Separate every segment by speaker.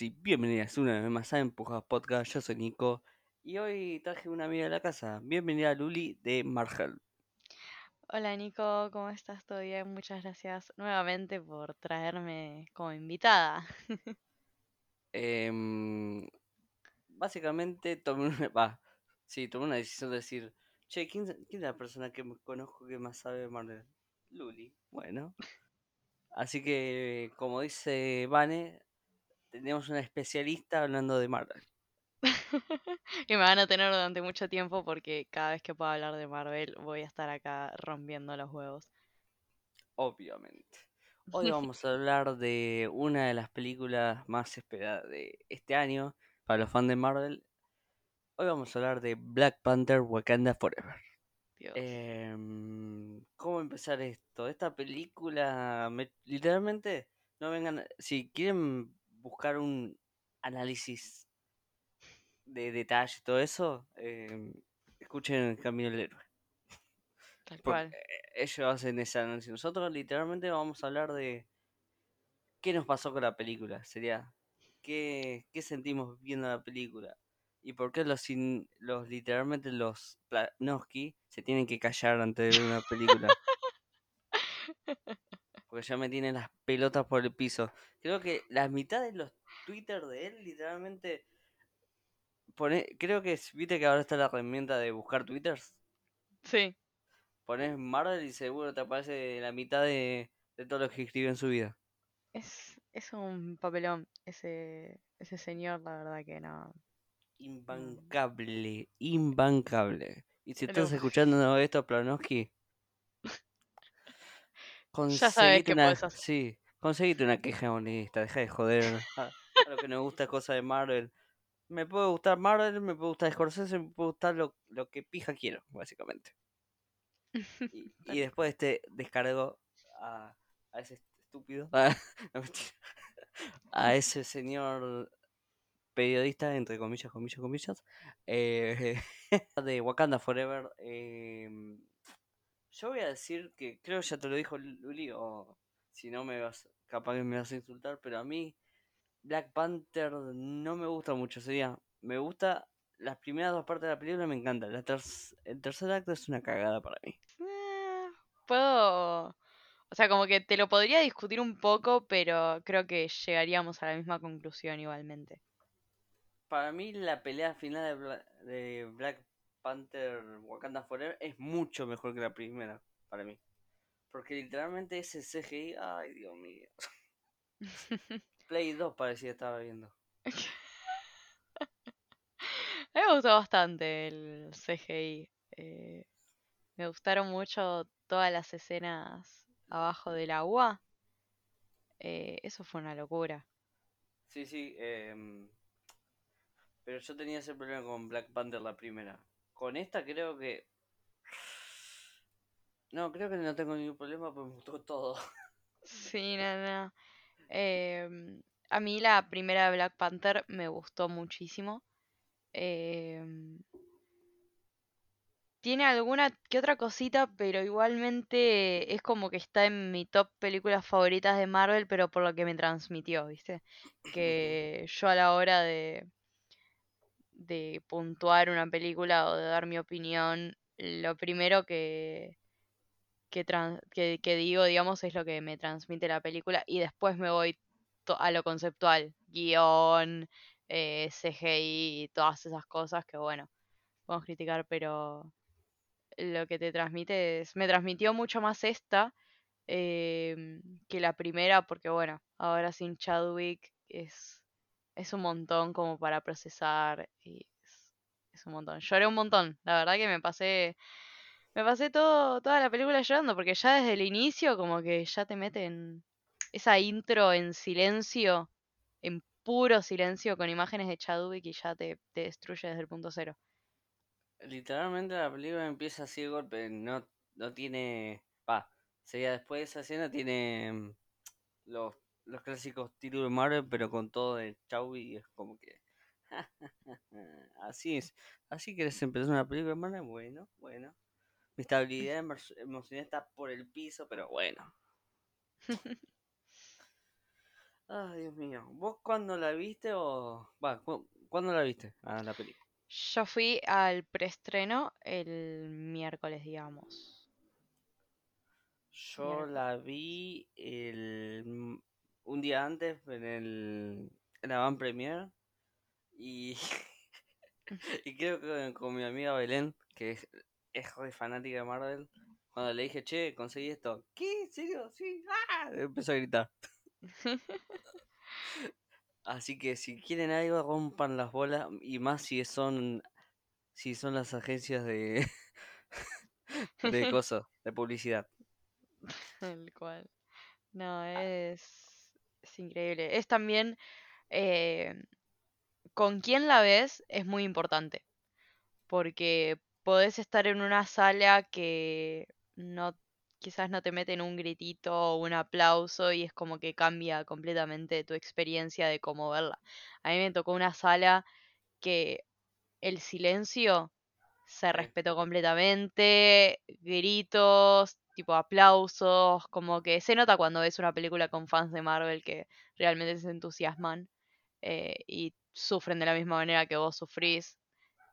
Speaker 1: Bienvenidos y bienvenidas una vez más a Empujados Podcast. Yo soy Nico y hoy traje una amiga de la casa. Bienvenida Luli de Margel.
Speaker 2: Hola Nico, ¿cómo estás? ¿Todo bien? Muchas gracias nuevamente por traerme como invitada.
Speaker 1: Em, básicamente tomé una, sí, tomé una decisión de decir, che, ¿quién, quién es la persona que conozco que más sabe de Marvel? Luli. Bueno. Así que, como dice Vane, tenemos una especialista hablando de Marvel.
Speaker 2: y me van a tener durante mucho tiempo porque cada vez que pueda hablar de Marvel voy a estar acá rompiendo los huevos.
Speaker 1: Obviamente. Hoy vamos a hablar de una de las películas más esperadas de este año para los fans de Marvel. Hoy vamos a hablar de Black Panther Wakanda Forever. Em, ¿Cómo empezar esto? Esta película, literalmente, no vengan, si quieren buscar un análisis de detalle y todo eso, em, escuchen El Camino del Héroe.
Speaker 2: Tal cual.
Speaker 1: ellos hacen ese análisis. Nosotros literalmente vamos a hablar de qué nos pasó con la película. Sería qué, qué sentimos viendo la película. Y por qué los, los literalmente los Planoski se tienen que callar antes de ver una película. Porque ya me tienen las pelotas por el piso. Creo que la mitad de los Twitter de él literalmente pone, creo que viste que ahora está la herramienta de buscar twitters.
Speaker 2: Sí.
Speaker 1: Pones Marvel y seguro te aparece la mitad de, de todo lo que escribe en su vida.
Speaker 2: Es, es un papelón ese, ese señor, la verdad que no.
Speaker 1: Imbancable, imbancable. Y si estás escuchando esto, Planoski,
Speaker 2: ya sabes que
Speaker 1: una, Sí, conseguite una queja honesta, deja de joder. A, lo que nos gusta cosa de Marvel. Me puede gustar Marvel, me puede gustar Scorsese, me puede gustar lo, lo que pija quiero, básicamente. Y, después este descargo a, a ese estúpido, a ese señor periodista, entre comillas, comillas, comillas, eh, de Wakanda Forever. Em, yo voy a decir que creo que ya te lo dijo Luli, o si no me vas, capaz que me vas a insultar, pero a mí Black Panther no me gusta mucho. Sería, me gusta las primeras dos partes de la película, me encanta. La el tercer acto es una cagada para mí.
Speaker 2: Eh, puedo. O sea, como que te lo podría discutir un poco, pero creo que llegaríamos a la misma conclusión igualmente
Speaker 1: para mí la pelea final de, Black Panther Wakanda Forever es mucho mejor que la primera, para mí. Porque literalmente ese CGI, ay Dios mío. Play 2 parecía estaba viendo.
Speaker 2: A mí me gustó bastante el CGI. Eh, me gustaron mucho todas las escenas abajo del agua. Eh, eso fue una locura.
Speaker 1: Sí, sí. Eh, pero yo tenía ese problema con Black Panther la primera. Con esta creo que. No, creo que no tengo ningún problema porque me gustó todo.
Speaker 2: Sí, no, no. Em, a mí la primera Black Panther me gustó muchísimo. Em, tiene alguna que otra cosita, pero igualmente es como que está en mi top películas favoritas de Marvel, pero por lo que me transmitió, ¿viste? Que yo a la hora de, de puntuar una película o de dar mi opinión, lo primero que, que, que, digo, digamos, es lo que me transmite la película y después me voy a lo conceptual, guion, eh, CGI y todas esas cosas que, bueno, podemos criticar, pero lo que te transmite es, me transmitió mucho más esta em, que la primera, porque, bueno, ahora sin Chadwick es es un montón como para procesar y es, un montón. Lloré un montón, la verdad que me pasé me pasé todo toda la película llorando porque ya desde el inicio como que ya te meten esa intro en silencio, en puro silencio con imágenes de Chadwick y ya te, te destruye desde el punto cero.
Speaker 1: Literalmente la película empieza así de golpe, no, no tiene... Va, sería después de esa escena tiene mm, los los clásicos títulos de Marvel, pero con todo de chau y es como que. así es. Así quieres empezar una película de Marvel, bueno, bueno. Mi estabilidad emocional está por el piso, pero bueno. Ay, Dios mío. ¿Vos cuándo la viste o... Va, cu- ¿cuándo la viste? a la película.
Speaker 2: Yo fui al preestreno el miércoles, digamos.
Speaker 1: Yo la vi el... un día antes en el... en la Van Premier y... y creo que con mi amiga Belén, que es, es re fanática de Marvel, cuando le dije, che, conseguí esto. ¿Qué? ¿En serio? Sí. ¡Ah! Empezó a gritar. Así que si quieren algo, rompan las bolas. Y más si son si son las agencias de, de cosas, de publicidad.
Speaker 2: Tal cual. No, es, es increíble. Es también eh, con quién la ves es muy importante. Porque podés estar en una sala que no, quizás no te meten un gritito o un aplauso y es como que cambia completamente tu experiencia de cómo verla. A mí me tocó una sala que el silencio se respetó completamente, gritos, tipo aplausos, como que se nota cuando ves una película con fans de Marvel que realmente se entusiasman eh, y sufren de la misma manera que vos sufrís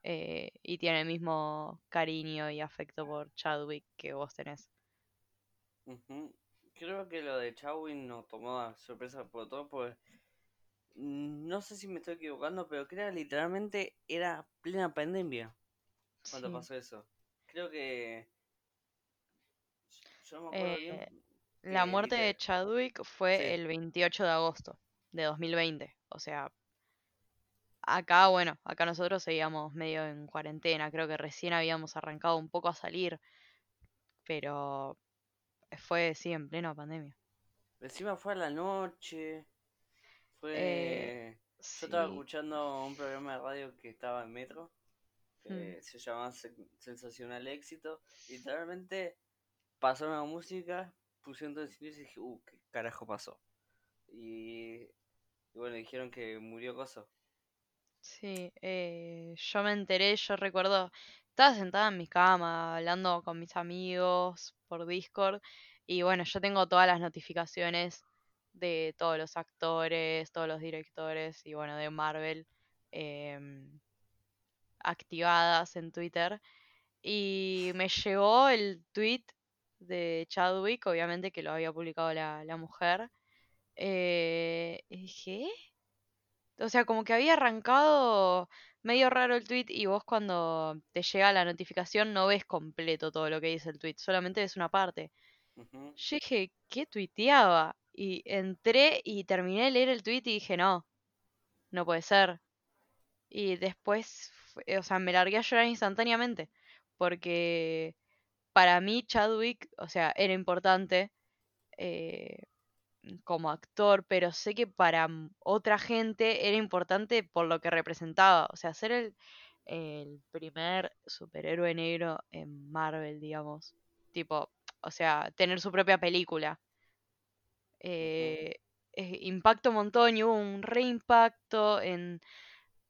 Speaker 2: eh, y tienen el mismo cariño y afecto por Chadwick que vos tenés.
Speaker 1: Creo que lo de Chawin nos tomó a sorpresa por todo, pues no sé si me estoy equivocando, pero creo que literalmente era plena pandemia cuando
Speaker 2: Sí.
Speaker 1: pasó eso. Creo que yo no me acuerdo bien
Speaker 2: Eh, la muerte de Chadwick fue
Speaker 1: Sí.
Speaker 2: el 28 de agosto de 2020. O sea, acá, bueno, acá nosotros seguíamos medio en cuarentena. Creo que recién habíamos arrancado un poco a salir, pero fue, sí, en plena pandemia.
Speaker 1: Encima fue a la noche,
Speaker 2: Eh,
Speaker 1: fue... Yo estaba escuchando un programa de radio que estaba en Metro,
Speaker 2: mm,
Speaker 1: se llamaba Se- Sensacional Éxito. Literalmente pasó una música, pusieron todo el silencio y dije, uh, ¿qué carajo pasó? Y, y bueno, dijeron que murió Coso.
Speaker 2: Sí, eh, yo me enteré, yo recuerdo, estaba sentada en mi cama hablando con mis amigos por Discord y bueno, yo tengo todas las notificaciones de todos los actores, todos los directores y bueno, de Marvel em, activadas en Twitter y me llegó el tweet de Chadwick, obviamente que lo había publicado la, la mujer, eh, y dije, "¿Eh?". O sea, como que había arrancado medio raro el tweet y vos cuando te llega la notificación no ves completo todo lo que dice el tweet, solamente ves una parte. Yo dije, ¿qué tuiteaba? Y entré y terminé de leer el tweet y dije, no, no puede ser. Y después, o sea, me largué a llorar instantáneamente, porque para mí Chadwick, o sea, era importante. eh, como actor, pero sé que para otra gente era importante por lo que representaba. O sea, ser el, el primer superhéroe negro en Marvel, digamos. Tipo, o sea, tener su propia película. Eh, eh, impacta un montón y hubo un reimpacto en,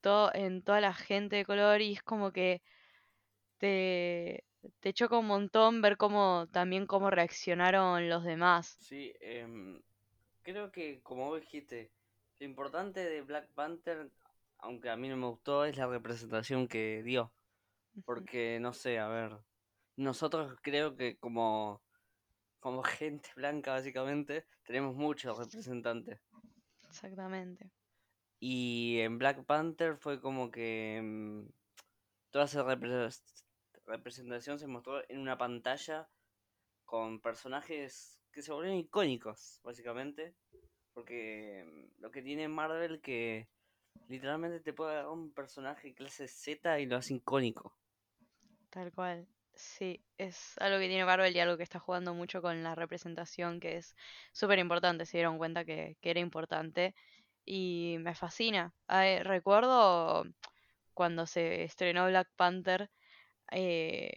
Speaker 2: to- en toda la gente de color y es como que te, te choca un montón ver cómo también cómo reaccionaron los demás.
Speaker 1: Sí, em, creo que como vos dijiste, lo importante de Black Panther, aunque a mí no me gustó, es la representación que dio. Porque, no sé, a ver, nosotros creo que como, como gente blanca básicamente, tenemos muchos representantes.
Speaker 2: Exactamente.
Speaker 1: Y en Black Panther fue como que mm, toda esa representación se mostró en una pantalla con personajes que se volvieron icónicos, básicamente. Porque mm, lo que tiene Marvel que literalmente te puede dar un personaje clase Z y lo hace icónico.
Speaker 2: Tal cual. Sí, es algo que tiene Marvel y algo que está jugando mucho con la representación, que es súper importante. Se dieron cuenta que, que era importante y me fascina. Recuerdo cuando se estrenó Black Panther, eh,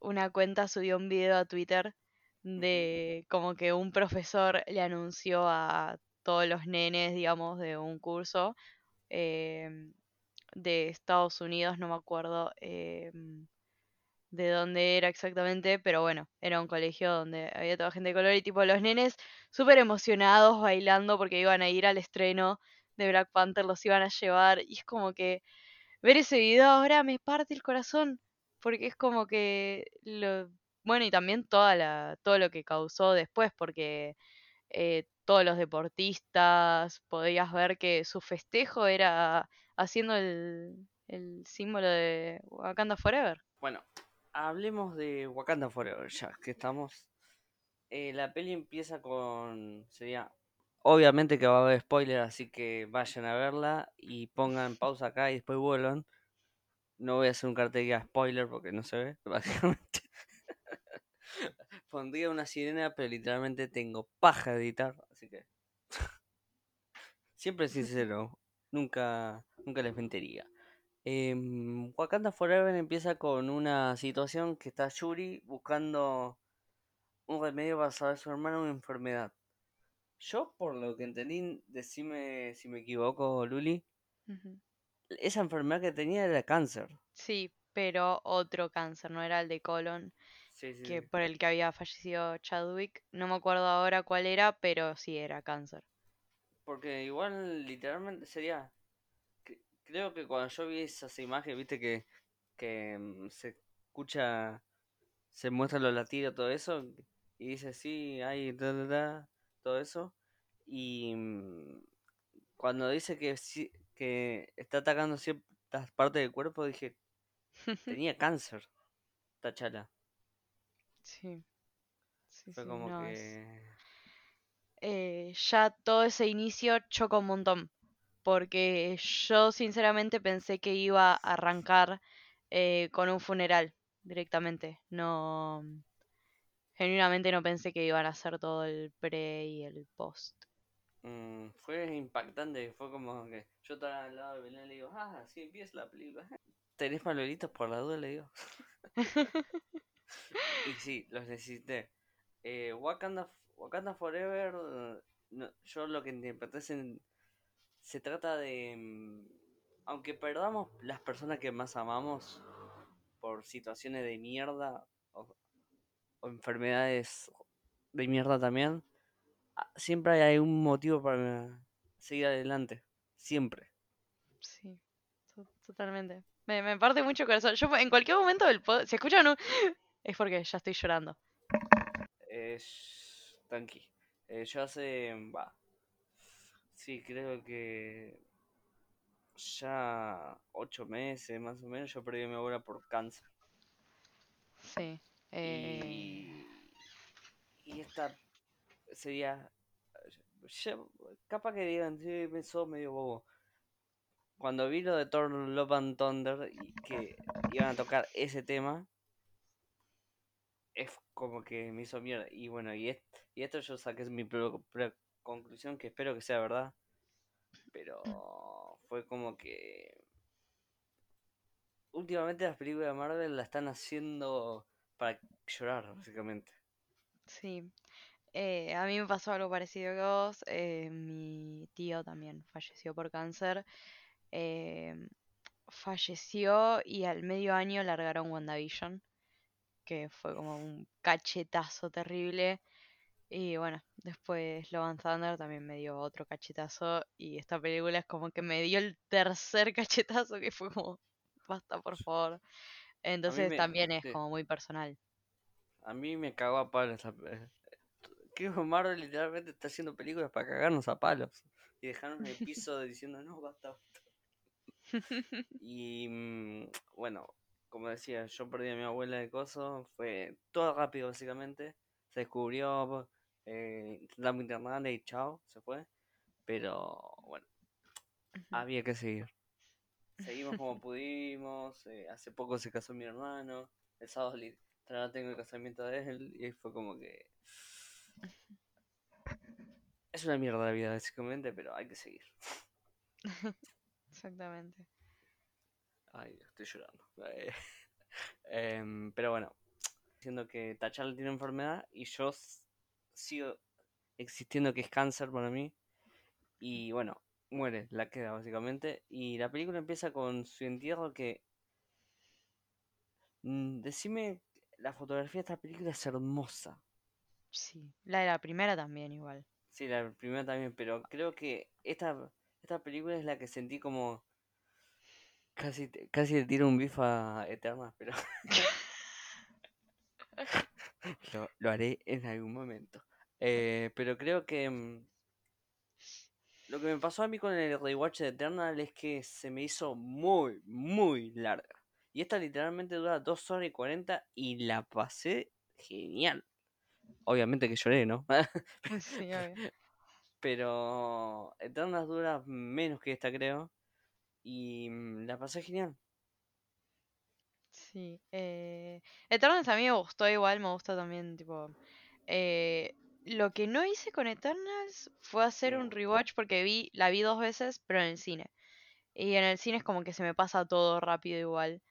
Speaker 2: una cuenta subió un video a Twitter de como que un profesor le anunció a todos los nenes, digamos, de un curso em, de Estados Unidos, no me acuerdo. em, de dónde era exactamente, pero bueno, era un colegio donde había toda gente de color y tipo los nenes súper emocionados bailando porque iban a ir al estreno de Black Panther, los iban a llevar y es como que ver ese video ahora me parte el corazón porque es como que lo bueno y también toda la todo lo que causó después porque eh, todos los deportistas podías ver que su festejo era haciendo el, el símbolo de Wakanda Forever.
Speaker 1: Bueno, hablemos de Wakanda Forever, ya que estamos. Eh, la peli empieza con. Sería. Obviamente que va a haber spoiler, así que vayan a verla y pongan pausa acá y después vuelvan. No voy a hacer un cartel que spoiler porque no se ve, básicamente. Pondría una sirena, pero literalmente tengo paja de editar, así que. Siempre sincero, nunca, nunca les mentiría. Em, Wakanda Forever empieza con una situación que está Yuri buscando un remedio para salvar a su hermana una enfermedad. Yo, por lo que entendí, decime si me equivoco, Luli. Esa enfermedad que tenía era cáncer.
Speaker 2: Sí, pero otro cáncer, no era el de colon,
Speaker 1: Sí, sí,
Speaker 2: que
Speaker 1: sí.
Speaker 2: por el que había fallecido Chadwick. No me acuerdo ahora cuál era, pero sí era cáncer.
Speaker 1: Porque igual, literalmente, sería... cre- Creo que cuando yo vi esas imágenes, viste que, que mm, se escucha, se muestra los latidos, todo eso, y dice, sí, hay, da, da, da, todo eso. Y mm, cuando dice que, sí- que está atacando ciertas partes del cuerpo, dije, tenía cáncer, Tachala.
Speaker 2: Sí, sí,
Speaker 1: Fue
Speaker 2: sí,
Speaker 1: como
Speaker 2: no, es...
Speaker 1: que...
Speaker 2: eh, ya todo ese inicio choca un montón, porque yo sinceramente pensé que iba a arrancar eh, con un funeral directamente. No, genuinamente no pensé que iban a hacer todo el pre y el post.
Speaker 1: Mm, fue impactante, fue como que yo estaba al lado de Belén y le digo, ah, sí empieza la película. ¿Tenés manuelitos por la duda? Le digo. Y sí, los necesité. Eh, Wakanda, Wakanda Forever, no, yo lo que interpreté es en- se trata de... mm, Aunque perdamos las personas que más amamos por situaciones de mierda o, o enfermedades de mierda también, siempre hay un motivo para seguir adelante. Siempre.
Speaker 2: Sí, to- totalmente. Me, me parte mucho el corazón. Yo en cualquier momento del pod, si escuchan un... Es porque ya estoy llorando.
Speaker 1: Es... Tranqui. Eh, yo hace... Va. Sí, creo que ya ocho meses más o menos yo perdí mi abuela por cáncer.
Speaker 2: Sí. eh,
Speaker 1: Y, y esta sería, capaz que digan, me sos medio bobo. Cuando vi lo de Thor Love and Thunder y que iban a tocar ese tema, es como que me hizo mierda. Y bueno, y, est- y esto yo saqué mi conclusión que espero que sea verdad. Pero fue como que últimamente las películas de Marvel la están haciendo para llorar, básicamente.
Speaker 2: sí. Eh, a mí me pasó algo parecido que vos. eh, mi tío también falleció por cáncer. eh, falleció y al medio año largaron WandaVision, que fue como un cachetazo terrible. Y bueno, después Love and Thunder también me dio otro cachetazo. Y esta película es como que me dio el tercer cachetazo, que fue como, basta por favor. Entonces
Speaker 1: me,
Speaker 2: también es como muy personal.
Speaker 1: a mí me cagó a palos. esa pe- Que Marvel literalmente está haciendo películas para cagarnos a palos. Y dejarnos en el piso diciendo, no, basta. Y mm, bueno, como decía, yo perdí a mi abuela de coso. Fue todo rápido, básicamente. Se descubrió, eh, intentamos internarla y chao, se fue. Pero bueno, había que seguir. Seguimos como pudimos. eh, hace poco se casó mi hermano. El sábado literal tengo el casamiento de él. Y fue como que. Es una mierda la vida, básicamente, pero hay que seguir.
Speaker 2: Exactamente.
Speaker 1: Ay, estoy llorando. Eh, em, pero bueno, diciendo que T'Challa tiene enfermedad y yo sigo existiendo que es cáncer para mí. Y bueno, muere, la queda básicamente. Y la película empieza con su entierro que Mm, decime, la fotografía de esta película es hermosa.
Speaker 2: Sí, la de la primera también igual.
Speaker 1: Sí, la primera también, pero creo que esta, esta película es la que sentí como... Casi, casi le tiro un bif a Eterna, pero lo, lo haré en algún momento. Eh, pero creo que mm, lo que me pasó a mí con el rewatch de Eternal es que se me hizo muy, muy larga. Y esta literalmente dura 2 horas y 40 y la pasé genial. Obviamente que lloré, ¿no?
Speaker 2: Sí, obvio.
Speaker 1: Pero Eternal dura menos que esta, creo. Y mm, la pasé genial.
Speaker 2: Sí. Eh... Eternals a mí me gustó igual, me gusta también, tipo. eh, Lo que no hice con Eternals fue hacer
Speaker 1: Sí.
Speaker 2: un rewatch porque vi, la vi dos veces, pero en el cine. Y en el cine es como que se me pasa todo rápido igual.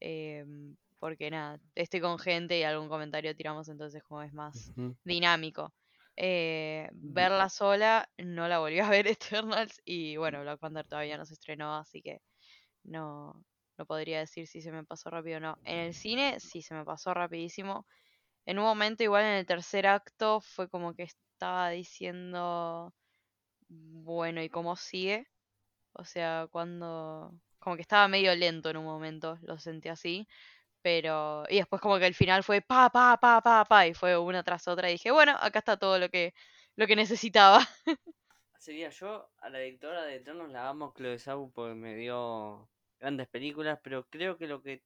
Speaker 2: em, porque nada, estoy con gente y algún comentario tiramos, entonces como es más dinámico. Eh, verla sola, no la volví a ver Eternals y bueno, Black Panther todavía no se estrenó, así que no, no podría decir si se me pasó rápido o no. En el cine sí se me pasó rapidísimo. En un momento igual en el tercer acto fue como que estaba diciendo, bueno, ¿y cómo sigue? O sea, cuando... Como que estaba medio lento en un momento, lo sentí así. Pero... Y después como que el final fue pa, pa, pa, pa, pa. Y fue una tras otra. Y dije, bueno, acá está todo lo que, lo que necesitaba.
Speaker 1: Sería yo, a la directora de Eternos la amo Chloe Zhao porque me dio grandes películas, pero creo que lo que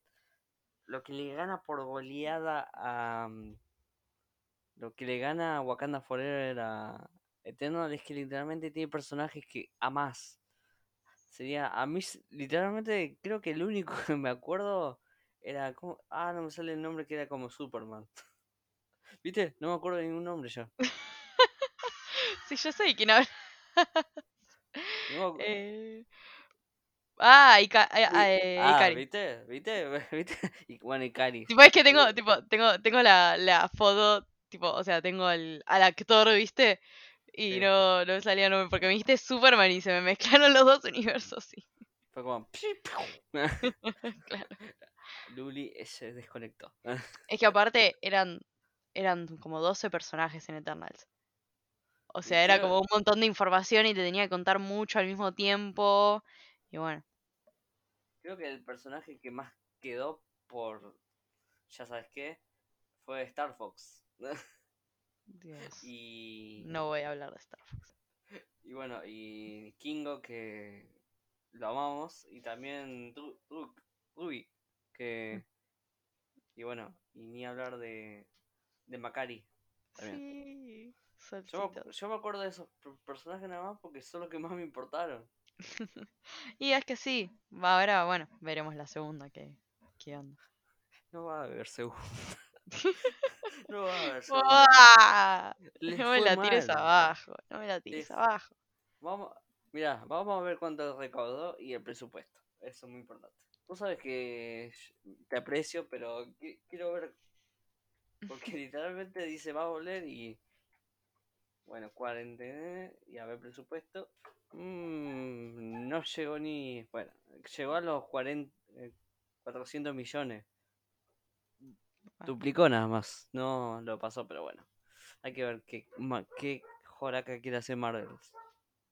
Speaker 1: lo que le gana por goleada a mm, lo que le gana a Wakanda Forever a Eternal es que literalmente tiene personajes que amas. Sería a mí literalmente creo que el único que me acuerdo era como ah no me sale el nombre que era como Superman. ¿Viste? No me acuerdo de ningún nombre ya.
Speaker 2: sí, yo sé quién habla.
Speaker 1: No
Speaker 2: Eh, Ah, y Ca- eh,
Speaker 1: y-
Speaker 2: eh,
Speaker 1: ah,
Speaker 2: Ikari.
Speaker 1: ¿viste? ¿Viste? ¿Viste? Y bueno, y Cari.
Speaker 2: Tipo, es que tengo, tipo, tengo, tengo la, la foto, tipo, o sea, tengo al, al actor, ¿viste? Y
Speaker 1: Sí.
Speaker 2: no, no me salía el nombre, porque me dijiste Superman y se me mezclaron los dos universos, sí.
Speaker 1: Fue como.
Speaker 2: Claro.
Speaker 1: Luli eh, se desconectó.
Speaker 2: Es que aparte eran, eran como 12 personajes en Eternals. O sea, era como un montón de información y te tenía que contar mucho al mismo tiempo. Y bueno,
Speaker 1: Creo que el personaje que más quedó por. Ya sabes qué. Fue Star Fox.
Speaker 2: Dios.
Speaker 1: y.
Speaker 2: No voy a hablar de Star Fox.
Speaker 1: Y bueno, y Kingo que lo amamos. Y también Ru- Ru- Ruby. Que. Y bueno, y ni hablar de. De Macari.
Speaker 2: Sí,
Speaker 1: Yo me, yo acuerdo de esos per- personajes nada más porque son los que más me importaron.
Speaker 2: Y es que sí. va, Ahora, bueno, veremos la segunda que, qué onda.
Speaker 1: No va a haber segunda. no va a haber segunda.
Speaker 2: No me la tires
Speaker 1: mal.
Speaker 2: abajo, no me la tires
Speaker 1: Les-
Speaker 2: abajo.
Speaker 1: Vamos, mira, vamos a ver cuánto recaudó y el presupuesto. Eso es muy importante. Tú sabes que te aprecio, pero qui- quiero ver. Porque literalmente dice va a volver y. Bueno, cuarentena y a ver presupuesto. Mm, no llegó ni. Bueno, llegó a los 40, eh, 400 millones.
Speaker 2: Ah.
Speaker 1: Duplicó nada más. No lo pasó, pero bueno. Hay que ver qué, ma- qué joraca quiere hacer Marvels.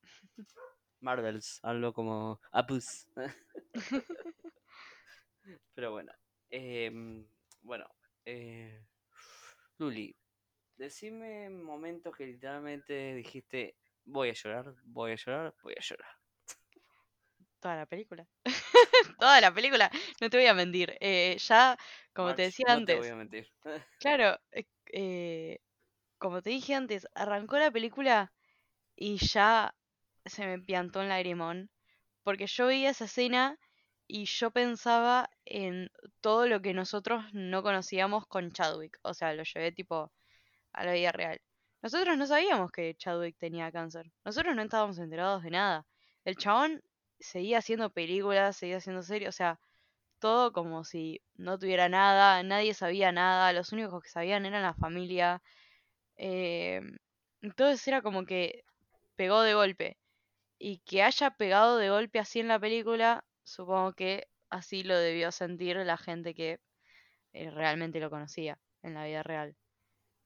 Speaker 1: Marvels, algo como Apus. pero bueno. em, bueno. Eh, Luli, decime momentos que literalmente dijiste voy a llorar, voy a llorar, voy a llorar.
Speaker 2: Toda la película. Toda la película. No te voy a mentir. eh, ya, como te decía
Speaker 1: no
Speaker 2: antes.
Speaker 1: te voy a mentir.
Speaker 2: Claro, eh, eh, como te dije antes, arrancó la película y ya se me piantó un lagrimón. Porque yo veía esa escena y yo pensaba en todo lo que nosotros no conocíamos con Chadwick. O sea, lo llevé tipo a la vida real. Nosotros no sabíamos que Chadwick tenía cáncer. Nosotros no estábamos enterados de nada. El chabón seguía haciendo películas, seguía haciendo series, o sea, todo como si no tuviera nada, nadie sabía nada, los únicos que sabían eran la familia. eh, entonces era como que pegó de golpe. Y que haya pegado de golpe así en la película, supongo que así lo debió sentir la gente que eh, realmente lo conocía en la vida real.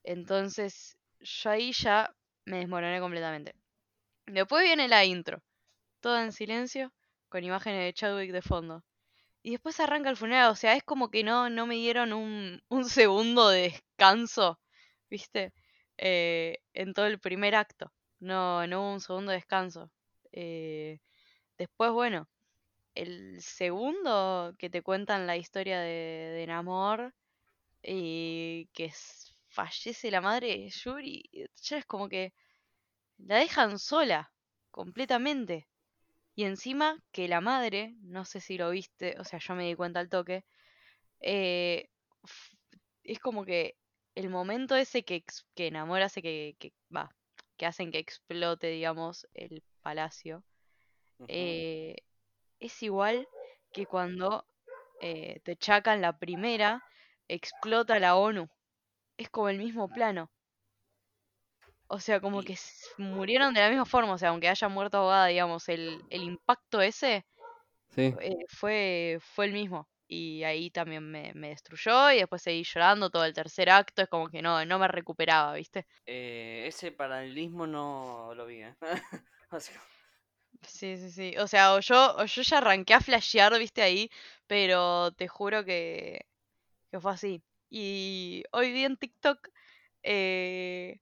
Speaker 2: Entonces, yo ahí ya me desmoroné completamente. Después viene la intro, todo en silencio, con imágenes de Chadwick de fondo. Y después arranca el funeral, o sea, es como que no, no me dieron un, un segundo de descanso, ¿viste? Eh, en todo el primer acto. No, no hubo un segundo de descanso. Eh, después, bueno, el segundo que te cuentan la historia de, de Namor y que fallece la madre de Yuri, ya es como que la dejan sola, completamente. Y encima que la madre, no sé si lo viste, o sea, yo me di cuenta al toque, eh, es como que el momento ese que, que enamora hace que, que, va, que hacen que explote, digamos, el palacio, eh, es igual que cuando eh, te chacan la primera, explota la ONU. Es como el mismo plano. O sea, como que murieron de la misma forma, o sea, aunque haya muerto ahogada, digamos, el, el impacto ese
Speaker 1: Sí.
Speaker 2: eh, fue, fue el mismo. Y ahí también me, me destruyó y después seguí llorando todo el tercer acto, es como que no, no me recuperaba, ¿viste?
Speaker 1: Eh, ese paralelismo no lo vi, ¿eh? O sea,
Speaker 2: Sí, sí, sí. O sea, o yo, o yo ya arranqué a flashear, ¿viste? Ahí, pero te juro que, que fue así. Y hoy vi en TikTok eh,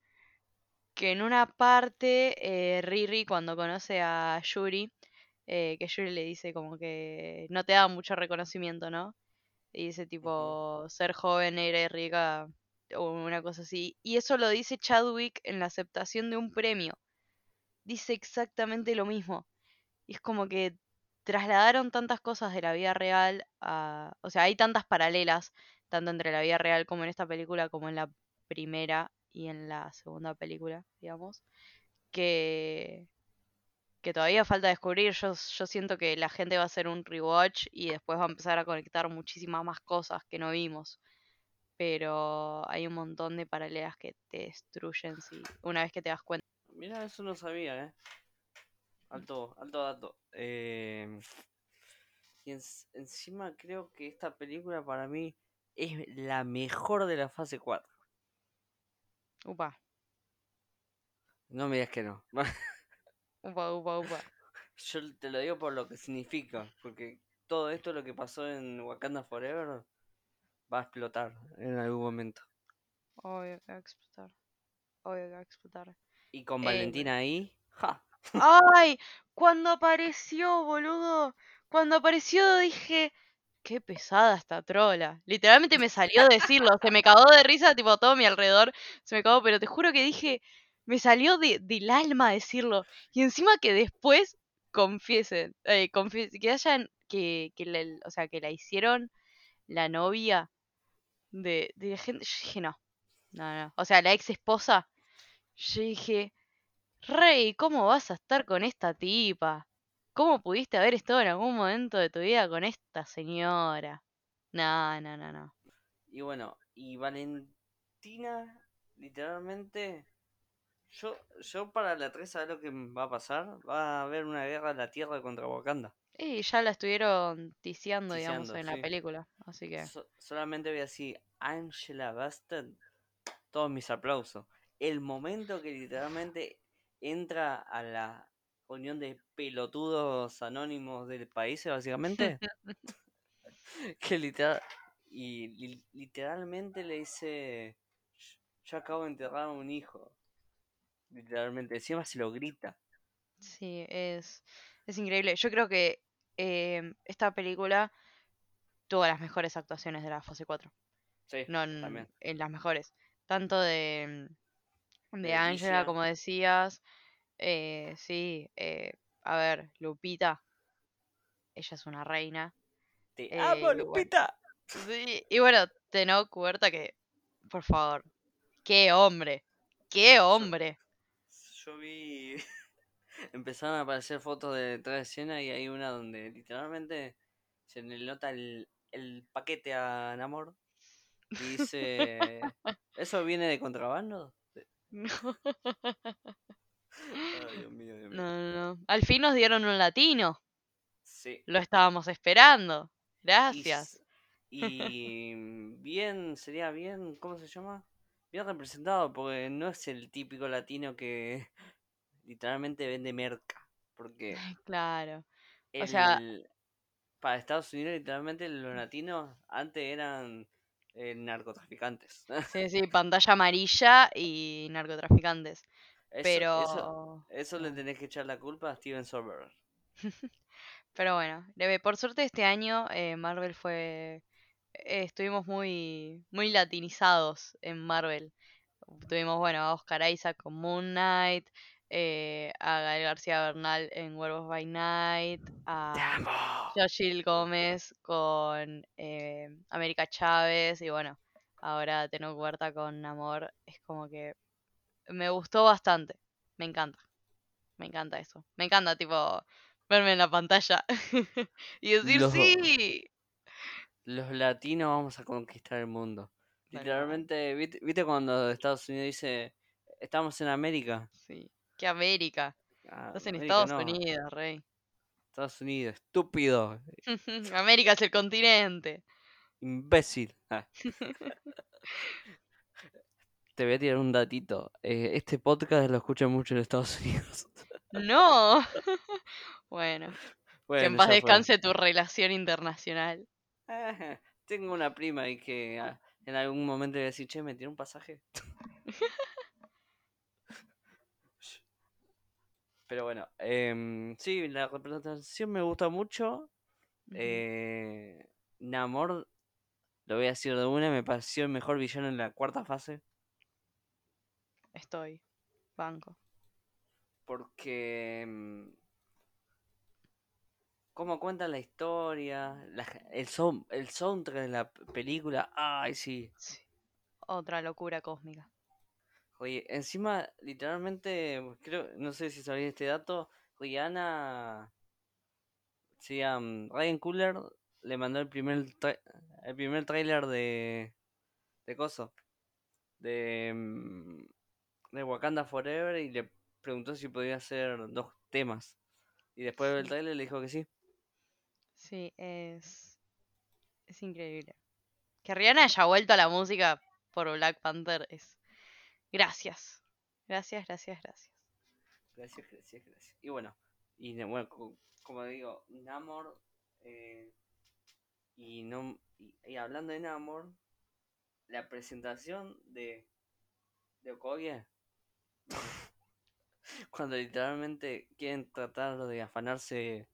Speaker 2: que en una parte eh, Riri cuando conoce a Yuri, eh, que Yuri le dice como que no te da mucho reconocimiento, ¿no? Y dice tipo, ser joven, eres rica, o una cosa así. Y eso lo dice Chadwick en la aceptación de un premio. Dice exactamente lo mismo. Y es como que trasladaron tantas cosas de la vida real a... O sea, hay tantas paralelas, tanto entre la vida real como en esta película, como en la primera y en la segunda película, digamos, que, que todavía falta descubrir. Yo, yo siento que la gente va a hacer un rewatch y después va a empezar a conectar muchísimas más cosas que no vimos. Pero hay un montón de paralelas que te destruyen si una vez que te das cuenta.
Speaker 1: Mira, eso no sabía, ¿eh? Alto, alto dato. Eh, y en- encima creo que esta película para mí es la mejor de la fase 4.
Speaker 2: Upa,
Speaker 1: No me digas que no.
Speaker 2: upa, upa, upa.
Speaker 1: Yo te lo digo por lo que significa, porque todo esto lo que pasó en Wakanda Forever va a explotar en algún momento.
Speaker 2: Obvio que va a explotar. Obvio que va a explotar.
Speaker 1: Y con
Speaker 2: Eh,
Speaker 1: Valentina ahí, ¡ja!
Speaker 2: ¡Ay! Cuando apareció, boludo. Cuando apareció dije, qué pesada esta trola. Literalmente me salió decirlo. Se me cagó de risa, tipo, todo mi alrededor se me cagó, pero te juro que dije, me salió de- del alma decirlo. Y encima que después confiesen, eh, que hayan, que, que la, o sea, que la hicieron la novia de, de la gente. Yo dije, no, no, no. O sea, la ex esposa. Yo dije, Rey, ¿cómo vas a estar con esta tipa? ¿Cómo pudiste haber estado en algún momento de tu vida con esta señora? No, no, no, no.
Speaker 1: Y bueno, y Valentina, literalmente, yo, yo para la 3, ¿sabes lo que va a pasar? Va a haber una guerra de la Tierra contra Wakanda.
Speaker 2: Y ya la estuvieron ticiando, digamos, en la película. Así que.
Speaker 1: So- solamente voy a decir, Angela Bassett, todos mis aplausos. El momento que literalmente entra a la unión de pelotudos anónimos del país, básicamente, que literal, y li- literalmente le dice, yo acabo de enterrar a un hijo. Literalmente, encima se lo grita.
Speaker 2: Sí, es, es increíble. Yo creo que em, esta película tuvo las mejores actuaciones de la fase 4.
Speaker 1: Sí,
Speaker 2: No
Speaker 1: también.
Speaker 2: en las mejores. Tanto de, de
Speaker 1: Leticia.
Speaker 2: como decías. eh, sí, eh, a ver, Lupita. Ella es una reina.
Speaker 1: Te
Speaker 2: Eh,
Speaker 1: amo,
Speaker 2: y bueno,
Speaker 1: Lupita.
Speaker 2: sí, y bueno, Tenoch Huerta que, por favor, qué hombre, qué hombre.
Speaker 1: yo vi. Empezaron a aparecer fotos de detrás de escena y hay una donde literalmente se le nota el, el paquete a Namor y dice: ¿Eso viene de contrabando?
Speaker 2: No,
Speaker 1: Ay, Dios mío, Dios mío.
Speaker 2: no, no. Al fin nos dieron un latino.
Speaker 1: Sí.
Speaker 2: Lo estábamos esperando. Gracias.
Speaker 1: Y bien, sería bien, ¿cómo se llama? Bien representado, porque no es el típico latino que literalmente vende merca. Porque
Speaker 2: Claro. O sea,
Speaker 1: para Estados Unidos, literalmente, los latinos antes eran eh, narcotraficantes.
Speaker 2: sí, sí, pantalla amarilla y narcotraficantes.
Speaker 1: Eso,
Speaker 2: Pero.
Speaker 1: eso, eso le tenés que echar la culpa a Steven Soderbergh.
Speaker 2: Pero bueno, por suerte este año eh, Marvel fue. eh, estuvimos muy, muy latinizados en Marvel. Tuvimos, bueno, a Oscar Isaac con Moon Knight, eh, a Gael García Bernal en Werewolf by Night,
Speaker 1: ¡Te
Speaker 2: a! Joshil Gómez con eh, América Chávez y bueno, ahora Tenoch Huerta con Namor. Es como que me gustó bastante. Me encanta. Me encanta eso. Me encanta, tipo, verme en la pantalla y decir
Speaker 1: Los,
Speaker 2: sí.
Speaker 1: los latinos vamos a conquistar el mundo. Literalmente, ¿viste, viste cuando Estados Unidos dice, estamos en América?
Speaker 2: sí. Que América.
Speaker 1: Ah,
Speaker 2: Estás en
Speaker 1: América
Speaker 2: Estados
Speaker 1: no,
Speaker 2: Unidos, rey.
Speaker 1: Estados Unidos, estúpido,
Speaker 2: América es el continente.
Speaker 1: imbécil. Ah, te voy a tirar un datito. eh, este podcast lo escuchan mucho en Estados Unidos.
Speaker 2: No. bueno, que en paz
Speaker 1: fue.
Speaker 2: descanse tu relación internacional.
Speaker 1: Tengo una prima y que ah, en algún momento le voy a decir, che, me tiró un pasaje. Pero bueno, em, sí, la representación me gusta mucho. Eh, Namor, lo voy a decir de una, me pareció el mejor villano en la cuarta fase.
Speaker 2: Estoy. Banco.
Speaker 1: Porque... em, Cómo cuenta la historia, la el, sound, el soundtrack de la película, ay sí.
Speaker 2: Sí. Otra locura cósmica.
Speaker 1: Oye, encima, literalmente, creo, no sé si sabéis este dato, Rihanna, sí, mm, Ryan Coogler le mandó el primer, tra- el primer tráiler de, de Coso, de, mm, de Wakanda Forever y le preguntó si podía hacer dos temas. Y después de ver el
Speaker 2: Sí.
Speaker 1: tráiler le dijo que sí.
Speaker 2: Sí, es. Es increíble. Que Rihanna haya vuelto a la música por Black Panther es. Gracias. Gracias, gracias, gracias.
Speaker 1: Gracias, gracias, gracias. Y bueno, y bueno, co- como digo, Namor, eh, y, no, y, y hablando de Namor, la presentación de, de Okoye, cuando literalmente quieren tratar de afanarse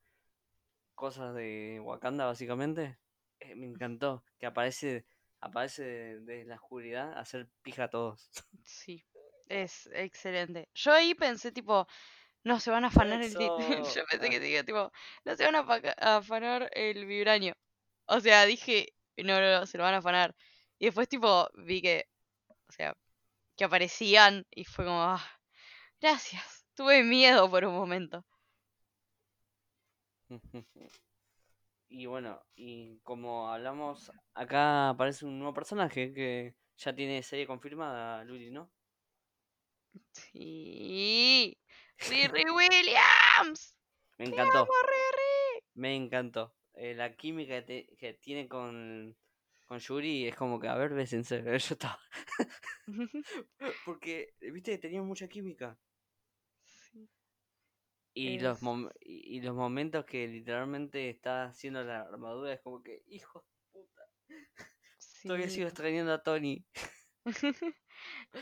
Speaker 1: cosas de Wakanda, básicamente, eh, me encantó que aparece aparece de, de la oscuridad a hacer pija a todos.
Speaker 2: Sí, es excelente. Yo ahí pensé, tipo, no se van a afanar el. Yo pensé
Speaker 1: Ah,
Speaker 2: que diga, tipo, no se van a afa- a afanar el vibranio. O sea, dije, no, no, no, se lo van a afanar. Y después, tipo, vi que, o sea, que aparecían y fue como, ah, gracias. Tuve miedo por un momento.
Speaker 1: Y bueno, y como hablamos, acá aparece un nuevo personaje que ya tiene serie confirmada, Luli, ¿no?
Speaker 2: Sí. Riri Williams.
Speaker 1: Me
Speaker 2: Te
Speaker 1: encantó,
Speaker 2: amo, Riri.
Speaker 1: me encantó. Eh, la química que, te- que tiene con, con Yuri es como que, a ver, bésense. Yo estaba. Porque, viste, tenían mucha química. Y los,
Speaker 2: es-
Speaker 1: mom- y, y los momentos que literalmente está haciendo la armadura es como que, hijo de puta, todavía
Speaker 2: sí.
Speaker 1: sigo extrañando a Tony.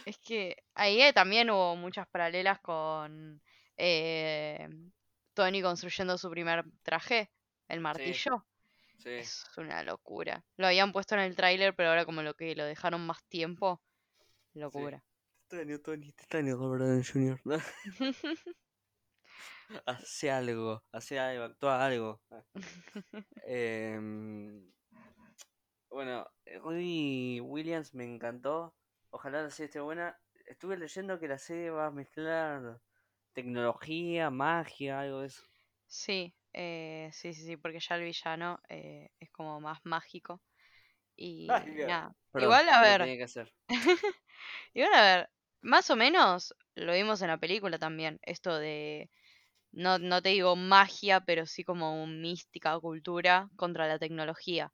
Speaker 2: Es que ahí eh, también hubo muchas paralelas con eh, Tony construyendo su primer traje, el martillo.
Speaker 1: Sí.
Speaker 2: Es una locura. Lo habían puesto en el tráiler, pero ahora como lo que lo dejaron más tiempo, locura.
Speaker 1: Tony, Robert Downey Jr. hace algo, hace algo, actúa algo. Em, bueno, Robbie Williams me encantó. Ojalá la serie esté buena. Estuve leyendo que la serie va a mezclar tecnología, magia, algo de eso.
Speaker 2: Sí, eh, sí, sí, sí, porque ya el villano eh, es como más mágico. Y
Speaker 1: Ay, Dios.
Speaker 2: nada.
Speaker 1: Perdón,
Speaker 2: Igual, a ver,
Speaker 1: tenía que hacer.
Speaker 2: igual, a ver, más o menos lo vimos en la película también. Esto de, no, no te digo magia, pero sí como un mística cultura contra la tecnología.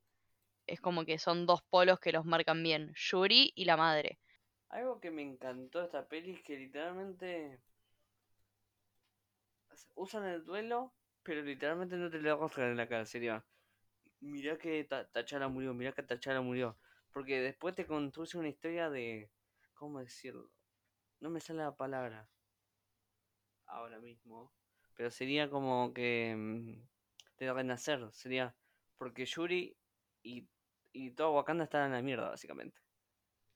Speaker 2: es como que son dos polos que los marcan bien, Yuri y la madre.
Speaker 1: Algo que me encantó de esta peli es que literalmente usan el duelo, pero literalmente no te lo rostran en la cara. Sería, mirá que Tachala murió, mirá que Tachala murió. Porque después te construye una historia de. ¿Cómo decirlo? No me sale la palabra ahora mismo. Pero sería como que. Mm, de renacer. Sería. Porque Yuri y, y todo Wakanda están en la mierda, básicamente.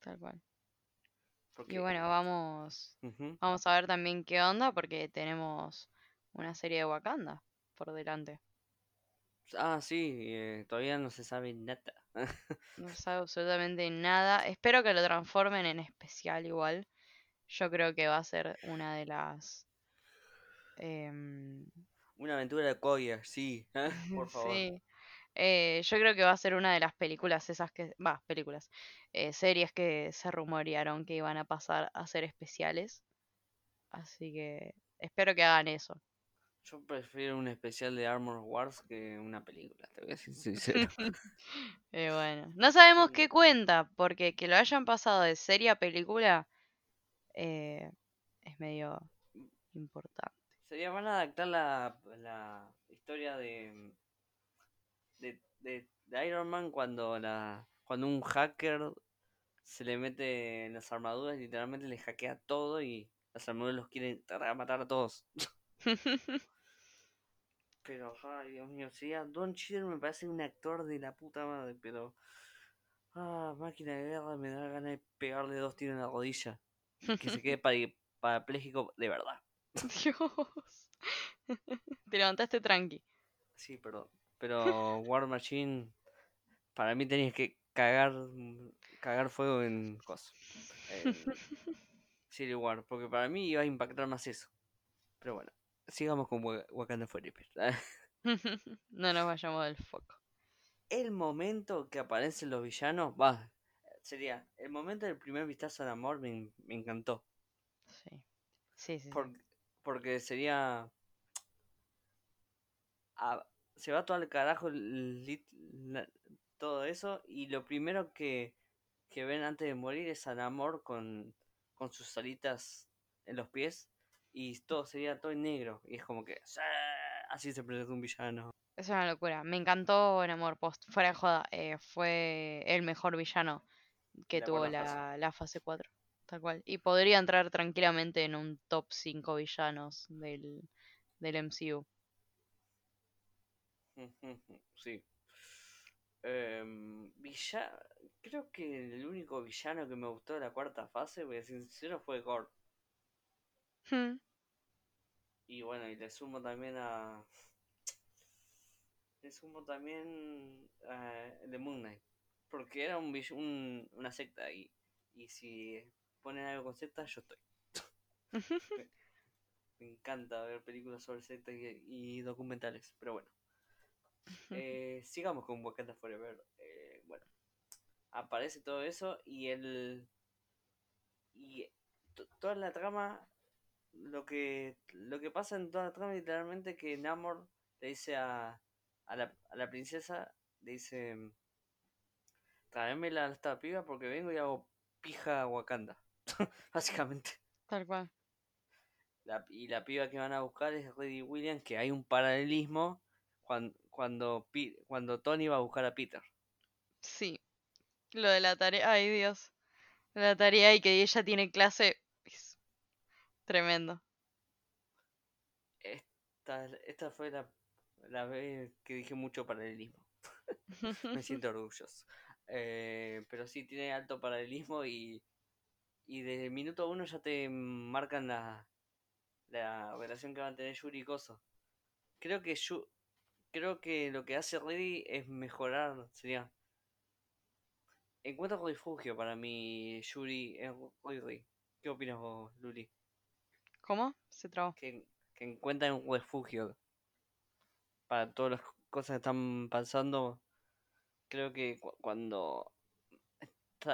Speaker 2: Tal cual. Y bueno, vamos. Vamos a ver también qué onda, porque tenemos una serie de Wakanda por delante.
Speaker 1: Ah, sí, eh, todavía no se sabe nada.
Speaker 2: no se sabe absolutamente nada. Espero que lo transformen en especial igual. Yo creo que va a ser una de las... Em,
Speaker 1: una aventura de Koya, sí, por favor. Sí.
Speaker 2: Eh, yo creo que va a ser una de las películas esas que... Va, películas. Eh, series que se rumorearon que iban a pasar a ser especiales. Así que espero que hagan eso.
Speaker 1: Yo prefiero un especial de Armor Wars que una película, te voy a decir sincero.
Speaker 2: eh, bueno, no sabemos qué cuenta, porque que lo hayan pasado de serie a película eh, es medio importante.
Speaker 1: Sería van a adaptar la, la historia de, de, de, Iron Man cuando, la, cuando un hacker se le mete en las armaduras y literalmente le hackea todo y las armaduras los quieren matar a todos. Pero, ay, Dios mío, sí, Don Cheadle me parece un actor de la puta madre, pero. Ah, máquina de guerra me da ganas de pegarle dos tiros en la rodilla. Que se quede parapléjico de verdad.
Speaker 2: Dios. Te levantaste tranqui.
Speaker 1: Sí, perdón. Pero War Machine, para mí tenías que cagar cagar fuego en cosas. Civil War, porque para mí iba a impactar más eso. Pero bueno sigamos con Wakanda Forever.
Speaker 2: no nos vayamos del foco.
Speaker 1: El momento que aparecen los villanos, va, sería el momento del primer vistazo al amor me, encantó.
Speaker 2: Sí, sí, sí.
Speaker 1: Porque sería... se va todo al carajo todo eso y lo primero que, que ven antes de morir es al amor con, con sus alitas en los pies y todo sería todo en negro. Y es como que así se presenta un villano.
Speaker 2: Es una locura. Me encantó en Amor Post. Fuera de joda, eh, fue el mejor villano que tuvo la, la, fase 4. Tal cual. Y podría entrar tranquilamente en un top 5 villanos del, del MCU.
Speaker 1: Sí. Eh, Creo que el único villano que me gustó de la cuarta fase, voy a ser sincero, fue Gore. Hmm. Y bueno, y le sumo también a. Le sumo también a The Moon Knight. Porque era un, un una secta y, y si ponen algo con secta, yo estoy. me, encanta ver películas sobre sectas y, documentales, pero bueno. Eh, sigamos con Wakanda Forever. Eh, bueno, aparece todo eso y el. Y toda la trama lo que lo que pasa en toda la trama literalmente que Namor le dice a, a, la, a la princesa, le dice, tráemela a esta piba porque vengo y hago pija a Wakanda, básicamente.
Speaker 2: Tal cual.
Speaker 1: La, y la piba que van a buscar es Reddy Williams, que hay un paralelismo cuando, cuando, cuando Tony va a buscar a Peter.
Speaker 2: Sí, lo de la tarea, ay Dios, la tarea y que ella tiene clase Tremendo.
Speaker 1: Esta, esta fue la, la vez que dije mucho paralelismo. Me siento orgulloso. Eh, pero sí, tiene alto paralelismo y, y desde el minuto uno ya te marcan la, la relación que van a tener Yuri y Koso. Creo que creo que lo que hace Reddy es mejorar, sería encuentra refugio para mí Yuri en Reddy. ¿Qué opinas vos, Luli?
Speaker 2: ¿Cómo? Se trabó.
Speaker 1: Que, que encuentran un refugio para todas las cosas que están pasando. Creo que cuando